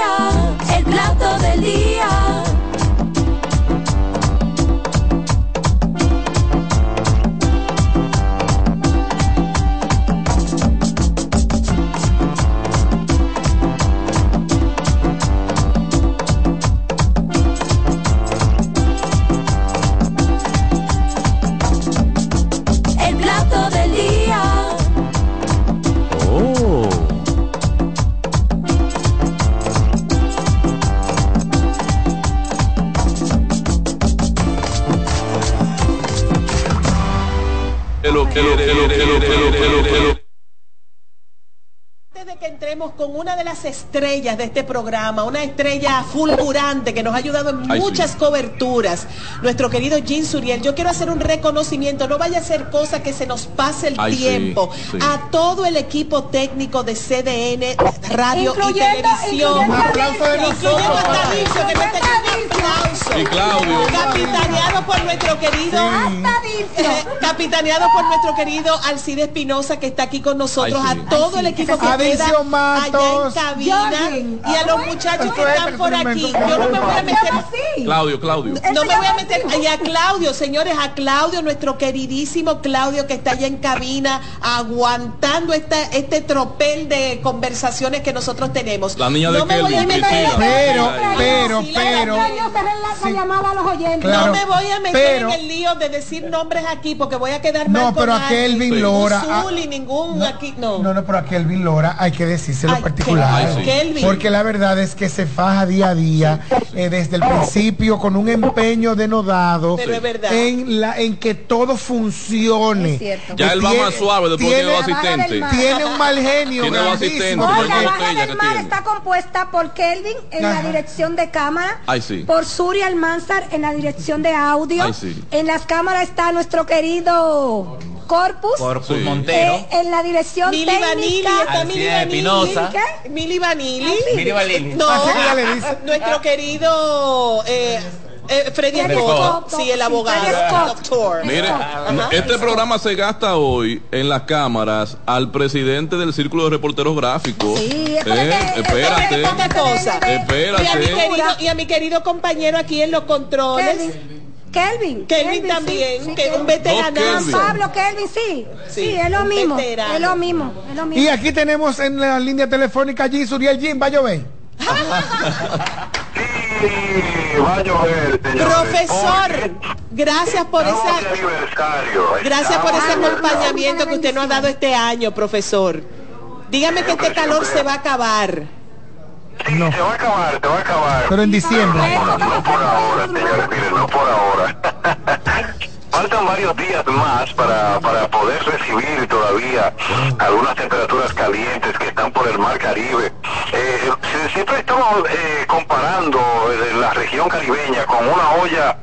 Del de las estrellas de este programa, una estrella fulgurante que nos ha ayudado en muchas coberturas, nuestro querido Jean Suriel, yo quiero hacer un reconocimiento, no vaya a ser cosa que se nos pase el tiempo, a todo el equipo técnico de CDN, radio y televisión. Un aplauso de nosotros. Y Claudio. Capitaneado por nuestro querido. Eh, capitaneado por nuestro querido Alcide Espinosa, que está aquí con nosotros, a todo el equipo que Adicio Matos. allá en cabina y a los muchachos que están por aquí. Yo no me voy a meter. Claudio, Claudio. No me voy a meter. Y a Claudio, señores, a Claudio, nuestro queridísimo Claudio, que está allá en cabina, aguantando esta, este tropel de conversaciones que nosotros tenemos. La niña de no me voy a meter. Pero, pero, pero. no me voy a meter en el lío de decir nombres aquí porque voy a quedar mal No, pero a Kelvin Lora. ningún no, aquí, no. No, no, pero a Kelvin Lora hay que decírselo Ay, Kelvin. Porque la verdad es que se faja día a día, eh, desde el principio, con un empeño denodado Pero es verdad. en, la, en que todo funcione. Es cierto. Ya él va más suave después tiene- tiene los asistentes. Tiene un mal genio. Tiene los asistentes, Oiga, Baja del Mar tiene. está compuesta por Kelvin en Ajá. la dirección de cámara, Ay, sí. por Suri Almanzar en la dirección de audio. Ay, sí. En las cámaras está nuestro querido Corpus. Corpus Sí. Montero. Eh, en la dirección Mili Vanilli, técnica. está Mili Alcide Vanilli. Espinosa. Mili Vanilli. Miri Valili. No, dice. *laughs* nuestro querido eh, Eh, Freddy Scott, sí, el abogado, doctor. Mire, este programa se gasta hoy en las cámaras al presidente del Círculo de Reporteros Gráficos. Sí, eh, espérate. Espérate. Y a, mi querido, y a mi querido compañero aquí en los controles. Kelvin. Kelvin, también, que es un veterano. Pablo Kelvin, sí. Sí, es lo mismo. Es lo mismo. Es lo mismo. Y aquí tenemos en la línea telefónica allí Suriel Jim, va a llover. sí, va a llover, Profesor, gracias por esa Gracias por ese acompañamiento que usted nos ha dado este año, profesor. Dígame que este calor se va a acabar. Sí, no. se va a acabar, se va a acabar. Pero en diciembre. No, no por ahora, señores, miren, no por ahora. *laughs* Faltan varios días más para, para poder recibir todavía algunas temperaturas calientes que están por el mar Caribe. Eh, siempre estamos eh, comparando eh, la región caribeña con una olla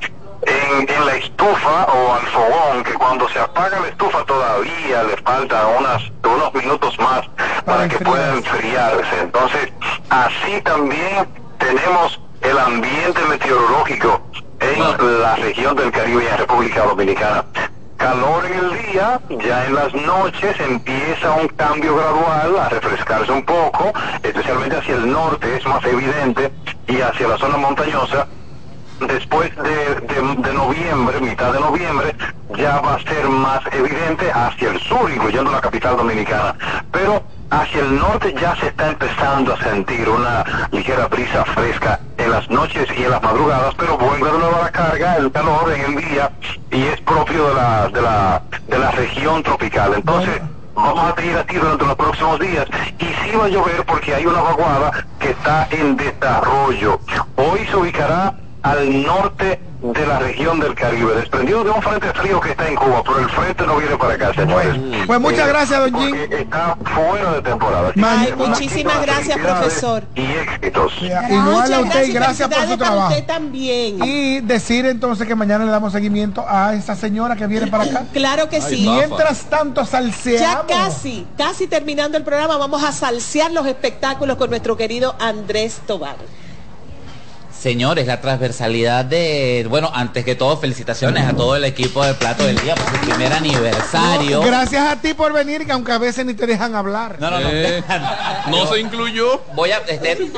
en, en, la estufa o al fogón, que cuando se apaga la estufa todavía le falta unas, unos minutos más para que pueda enfriarse. Entonces, así también tenemos el ambiente meteorológico en la región del Caribe y en República Dominicana. Calor en el día, ya en las noches empieza un cambio gradual a refrescarse un poco, especialmente hacia el norte es más evidente y hacia la zona montañosa después de, noviembre, mitad de noviembre, ya va a ser más evidente hacia el sur, incluyendo la capital dominicana. Pero hacia el norte ya se está empezando a sentir una ligera brisa fresca en las noches y en las madrugadas, pero vuelve de nuevo a la carga, el calor en el día, y es propio de la, de la, de la región tropical. Entonces, vamos a seguir aquí durante los próximos días. Y sí va a llover porque hay una vaguada que está en desarrollo. Hoy se ubicará al norte de la región del Caribe, desprendido de un frente frío que está en Cuba, pero el frente no viene para acá, señores. pues muchas gracias, don Jim. Está fuera de temporada. muchísimas gracias, profesor. Y éxitos. Igual a usted, gracias, por su trabajo. Usted también. Y decir entonces que mañana le damos seguimiento a esa señora que viene para acá. *clears throat* Claro que sí. Mientras tanto, salseamos. Ya casi, casi terminando el programa, vamos a salsear los espectáculos con nuestro querido Andrés Tobar. Señores, la transversalidad de, bueno, antes que todo, felicitaciones a todo el equipo de Plato del Día por su primer aniversario. gracias a ti por venir, que aunque a veces ni te dejan hablar. No, no, no. Eh, *laughs* no se incluyó. Voy a, este,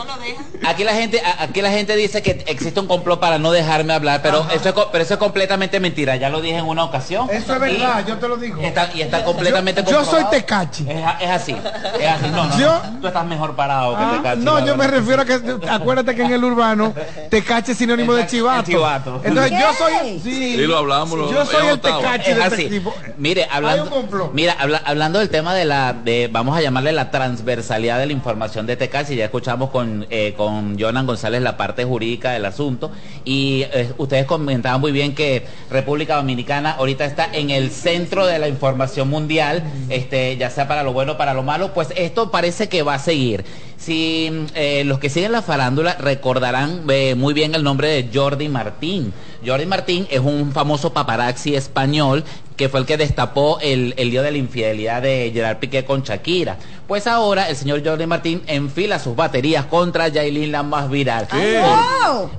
aquí la gente, aquí la gente dice que existe un complot para no dejarme hablar, pero eso es, pero eso es completamente mentira. Ya lo dije en una ocasión. Eso es verdad, yo te lo digo. y está completamente Yo, yo soy Tecachi. Es, así, es así. No, no, tú estás mejor parado que ah, Tecachi. No, yo me refiero a que, acuérdate que en el urbano *laughs* Tecache es sinónimo de chivato. Entonces yo soy. Sí, lo hablamos. Yo soy el Tecache de este tipo. Mire, hablando, mira, hablando del tema de la, de, vamos a llamarle la transversalidad de la información de Tecache, ya escuchamos con, eh, con Jonan González la parte jurídica del asunto y eh, ustedes comentaban muy bien que República Dominicana ahorita está en el centro de la información mundial, este, ya sea para lo bueno o para lo malo, pues esto parece que va a seguir. Si eh, los que siguen la farándula recordarán eh, muy bien el nombre de Jordi Martín. Jordi Martín es un famoso paparazzi español que fue el que destapó el, el lío de la infidelidad de Gerard Piqué con Shakira. Pues ahora el señor Jordi Martín enfila sus baterías contra Yailin, la más viral.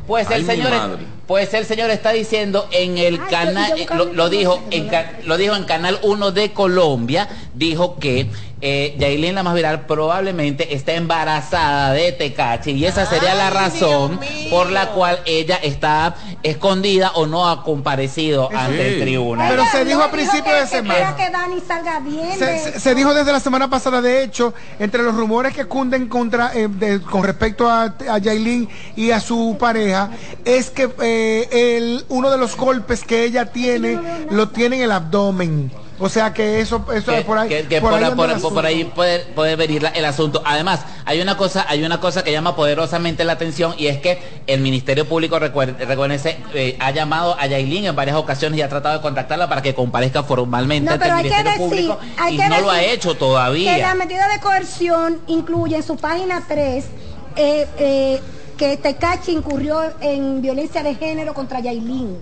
Pues el señor pues el señor está diciendo en el canal lo, dijo en, lo dijo en Canal 1 de Colombia, dijo que eh, Yailin la más viral probablemente está embarazada de Tecachi y esa sería la razón por la cual ella está escondida o no ha comparecido ante el tribunal. Pero se dijo a principios de semana. Que Dani salga bien se, dijo desde la semana pasada, de hecho, entre los rumores que cunden contra eh, con respecto a, a y a su pareja, es que eh, uno de los golpes que ella tiene lo tiene en el abdomen. O sea que eso, eso es por ahí. por, ahí, puede, venir el asunto. Además, hay una cosa, hay una cosa que llama poderosamente la atención y es que el Ministerio Público, recuérdense, eh, ha llamado a Yailin en varias ocasiones y ha tratado de contactarla para que comparezca formalmente ante el Ministerio Público y no lo ha hecho todavía. Que la medida de coerción incluye en su página 3 eh, eh, que Tecachi incurrió en violencia de género contra Yailin.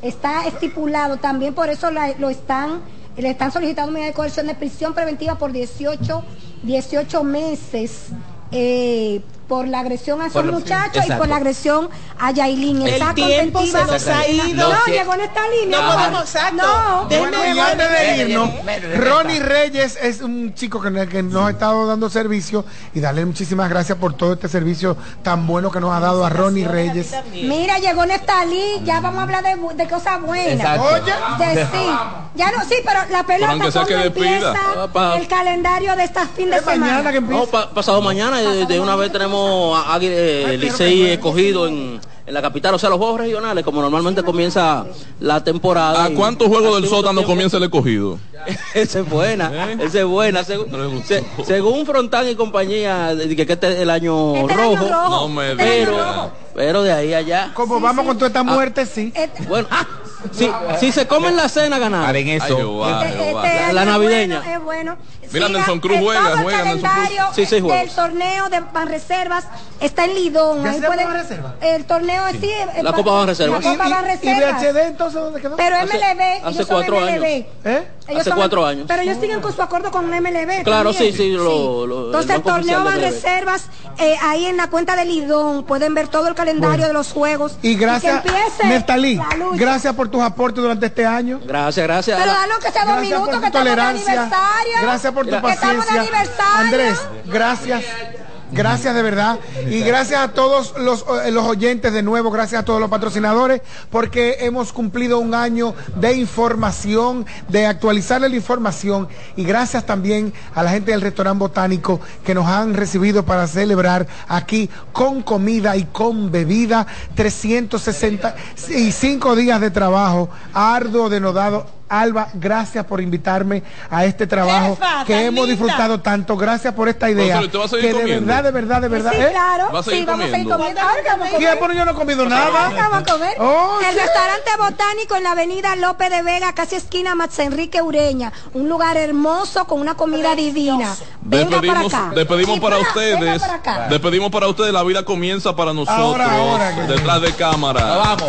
Está estipulado, también por eso lo están le están solicitando medida de coerción de prisión preventiva por 18, 18 meses. Eh, por la agresión a esos muchachos y por la agresión a Yailin. El tiempo se nos ha ido. No, llegó en esta línea. No podemos, exacto. No, Bueno, y antes de irnos, Ronnie Reyes es un chico que, que nos ha estado dando servicio y darle muchísimas gracias por todo este servicio tan bueno que nos ha dado a Ronnie Reyes. Mira, llegó Nestalí, ya vamos a hablar de, de cosas buenas. Exacto. Oye. De sí. Ya no, sí, pero la pelota que empieza el calendario de estas fin de semana. No, pa- pasado mañana, de, de una vez tenemos a Águila- eh, Licey escogido en, en la capital, o sea, los juegos regionales, como normalmente comienza la temporada. ¿A cuántos juegos del sótano tiempo- comienza el escogido? *laughs* Esa es buena, esa es buena. Según, se- según Frontán y compañía, que, que este es el año Este es el rojo. año rojo. No me Este el pero, rojo. pero de ahí a allá. Como vamos con toda esta muerte, sí. Este- *laughs* Bueno, si, si se comen la cena, ganar. Paren eso. Ay, Jehová, Este, Jehová. este año La es navideña. bueno, es bueno. Mira, Siga, Nelson Cruz eh, juega, el juega, Nelson Cruz. Sí, del torneo de Banreservas está en Lidón. El torneo es sí, eh, La pa- Copa Banreservas. La Copa ¿Y, y, y Banreservas. VHD entonces dónde quedó? Pero MLB, hace cuatro MLB. años. ¿Eh? Ellos Hace cuatro años. Pero ellos siguen con su acuerdo con MLB. Claro, también. sí, sí, lo- lo- el Entonces el torneo MLB. Banreservas, eh, ahí en la cuenta de Lidón, pueden ver todo el calendario Bueno. de los juegos. Y gracias, empiece Neftalí, gracias por tus aportes durante este año. Gracias, gracias. Pero dale que sea dos Gracias minutos por que tu estamos de tolerancia. aniversario. Gracias por tu Que estamos de paciencia. aniversario. Andrés, gracias. Gracias de verdad. Y gracias a todos los, eh, los oyentes de nuevo, gracias a todos los patrocinadores, porque hemos cumplido un año de información, de actualizarle la información. Y gracias también a la gente del restaurante botánico que nos han recibido para celebrar aquí con comida y con bebida. 365 días de trabajo, arduo, denodado. Alba, gracias por invitarme a este trabajo Jefa, que hemos linda. disfrutado tanto. Gracias por esta idea. Profesor, ¿usted va a seguir que de verdad, de verdad, de verdad. Sí, ¿eh? claro. ¿Va a sí, vamos a seguir comiendo? comiendo. Ahora que vamos a comer. ¿Qué? Pero yo no he comido nada. Ahora que vamos a comer. Oh, el sí. restaurante botánico en la avenida López de Vega, casi esquina Max Enrique Ureña. Un lugar hermoso con una comida divina. Venga para Despedimos, acá. despedimos Sí, para ustedes. para acá. Despedimos para ustedes. La vida comienza para nosotros. Ahora, ahora, detrás de cámara. Vamos.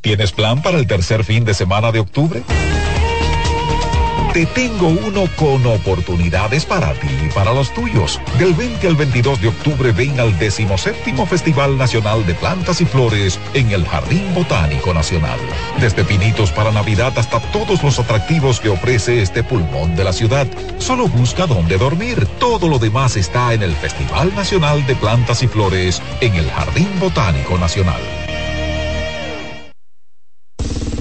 ¿Tienes plan para el tercer fin de semana de octubre? Te tengo uno con oportunidades para ti y para los tuyos. Del 20 al 22 de octubre ven al 17 Festival Nacional de Plantas y Flores en el Jardín Botánico Nacional. Desde pinitos para Navidad hasta todos los atractivos que ofrece este pulmón de la ciudad. Solo busca dónde dormir. Todo lo demás está en el Festival Nacional de Plantas y Flores en el Jardín Botánico Nacional.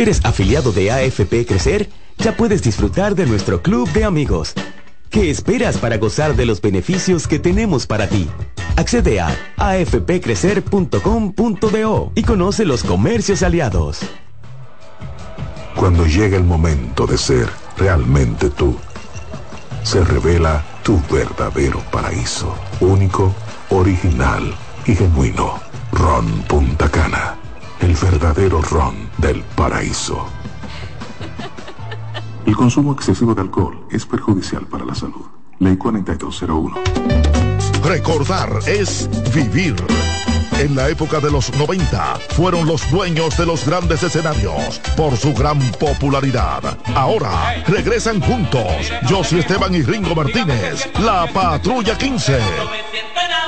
Eres afiliado de AFP Crecer, ya puedes disfrutar de nuestro club de amigos. ¿Qué esperas para gozar de los beneficios que tenemos para ti? Accede a afpcrecer.com.do y conoce los comercios aliados. Cuando llega el momento de ser realmente tú, se revela tu verdadero paraíso, único, original y genuino. Ron Punta Cana, el verdadero ron del paraíso. El consumo excesivo de alcohol es perjudicial para la salud. Ley 4201. Recordar es vivir. En la época de los 90 fueron los dueños de los grandes escenarios por su gran popularidad. Ahora regresan juntos Josie Esteban y Ringo Martínez, la Patrulla 15.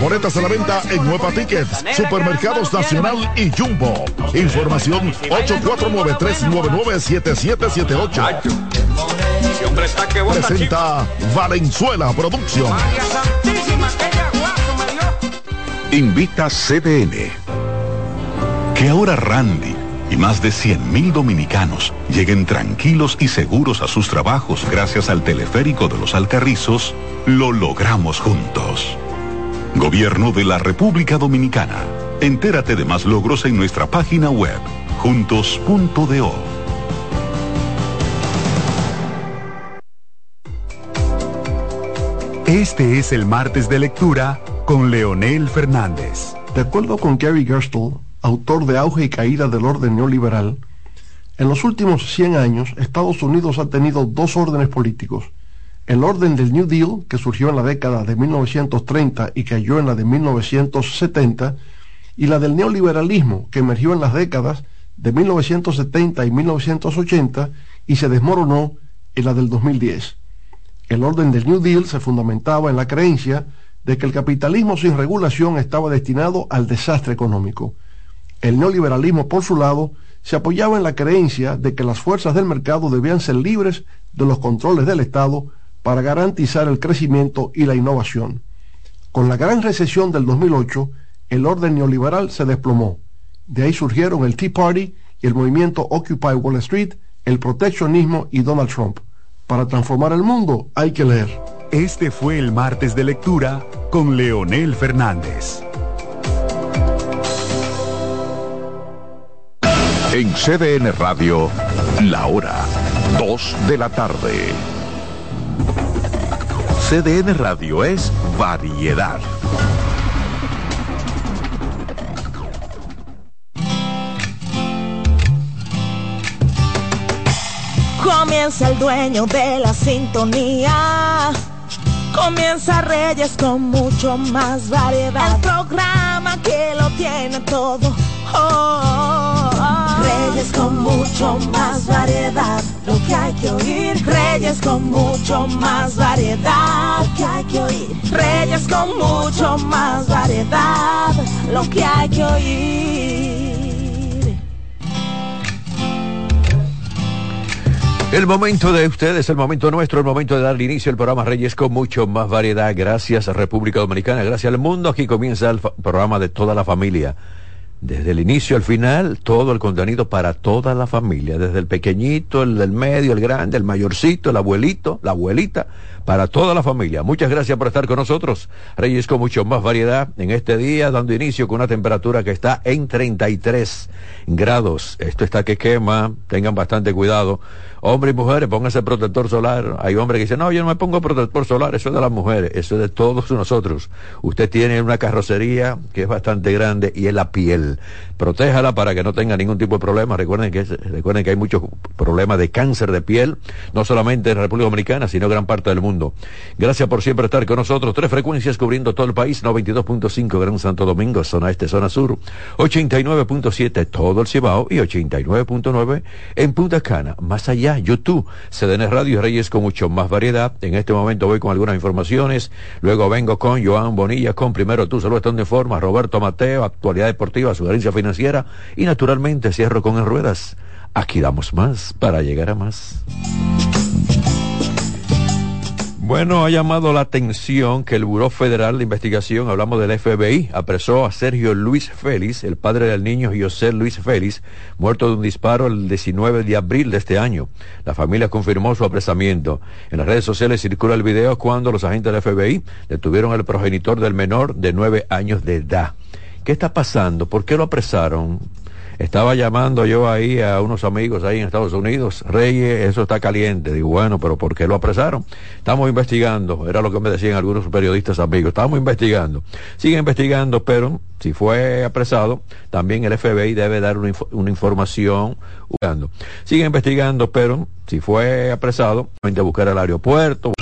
Boletas a la venta en Nueva Tickets, Supermercados Nacional y Jumbo. Información 849-399-7778. Presenta Valenzuela Producción. Invita CDN. Que ahora Randy y más de 100.000 dominicanos lleguen tranquilos y seguros a sus trabajos gracias al teleférico de los Alcarrizos, lo logramos juntos. Gobierno de la República Dominicana. Entérate de más logros en nuestra página web, juntos.do. Este es el martes de lectura con Leonel Fernández. De acuerdo con Gary Gerstle, autor de Auge y Caída del Orden Neoliberal, en los últimos 100 años Estados Unidos ha tenido dos órdenes políticos. El orden del New Deal, que surgió en la década de 1930 y cayó en la de 1970, y la del neoliberalismo, que emergió en las décadas de 1970 y 1980 y se desmoronó en la del 2010. El orden del New Deal se fundamentaba en la creencia de que el capitalismo sin regulación estaba destinado al desastre económico el neoliberalismo, por su lado, se apoyaba en la creencia de que las fuerzas del mercado debían ser libres de los controles del Estado para garantizar el crecimiento y la innovación. Con la gran recesión del 2008, el orden neoliberal se desplomó. De ahí surgieron el Tea Party y el movimiento Occupy Wall Street, el proteccionismo y Donald Trump. Para transformar el mundo hay que leer. Este fue el martes de lectura con Leonel Fernández. En CDN Radio, la hora 2 de la tarde. CDN Radio es variedad. Comienza el dueño de la sintonía. Comienza Reyes con mucho más variedad. El programa que lo tiene todo. Oh, Reyes con mucho más variedad, lo que hay que oír. Reyes con mucho más variedad, lo que hay que oír. Reyes con mucho más variedad, lo que hay que oír. El momento de ustedes, el momento nuestro, el momento de dar inicio al programa Reyes con mucho más variedad. Gracias a República Dominicana, gracias al mundo. Aquí comienza el programa de toda la familia desde el inicio al final, todo el contenido para toda la familia, desde el pequeñito, el del medio, el grande, el mayorcito, el abuelito, la abuelita, para toda la familia. Muchas gracias por estar con nosotros. Reyes con mucho más variedad en este día, dando inicio con una temperatura que está en 33 grados. Esto está que quema, tengan bastante cuidado. Hombres y mujeres, pónganse protector solar. Hay hombres que dicen, no, yo no me pongo protector solar, eso es de las mujeres, eso es de todos nosotros. Usted tiene una carrocería que es bastante grande y es la piel. Protéjala para que no tenga ningún tipo de problema. Recuerden que, recuerden que hay muchos problemas de cáncer de piel, no solamente en República Dominicana, sino gran parte del mundo. Gracias por siempre estar con nosotros. Tres frecuencias cubriendo todo el país, 92.5 Gran Santo Domingo, zona este, zona sur, 89.7 todo el Cibao y 89.9 en Punta Cana. Más allá YouTube, CDN Radio y Reyes con mucho más variedad. En este momento voy con algunas informaciones, luego vengo con Joan Bonilla, con Primero Tú, Salud Estando de Forma, Roberto Mateo, Actualidad Deportiva, Sugerencia Financiera y naturalmente cierro con En Ruedas. Aquí damos más para llegar a más. Bueno, ha llamado la atención que el Buró Federal de Investigación, hablamos del FBI, apresó a Sergio Luis Félix, el padre del niño José Luis Félix, muerto de un disparo el 19 de abril de este año. La familia confirmó su apresamiento. En las redes sociales circula el video cuando los agentes del FBI detuvieron al progenitor del menor de nueve años de edad. ¿Qué está pasando? ¿Por qué lo apresaron? Estaba llamando yo ahí a unos amigos ahí en Estados Unidos, Reyes, eso está caliente. Digo, bueno, pero ¿por qué lo apresaron? Estamos investigando, era lo que me decían algunos periodistas amigos, estamos investigando. Sigue investigando, pero si fue apresado, también el FBI debe dar una, una información. Sigue investigando, pero si fue apresado, de buscar el aeropuerto,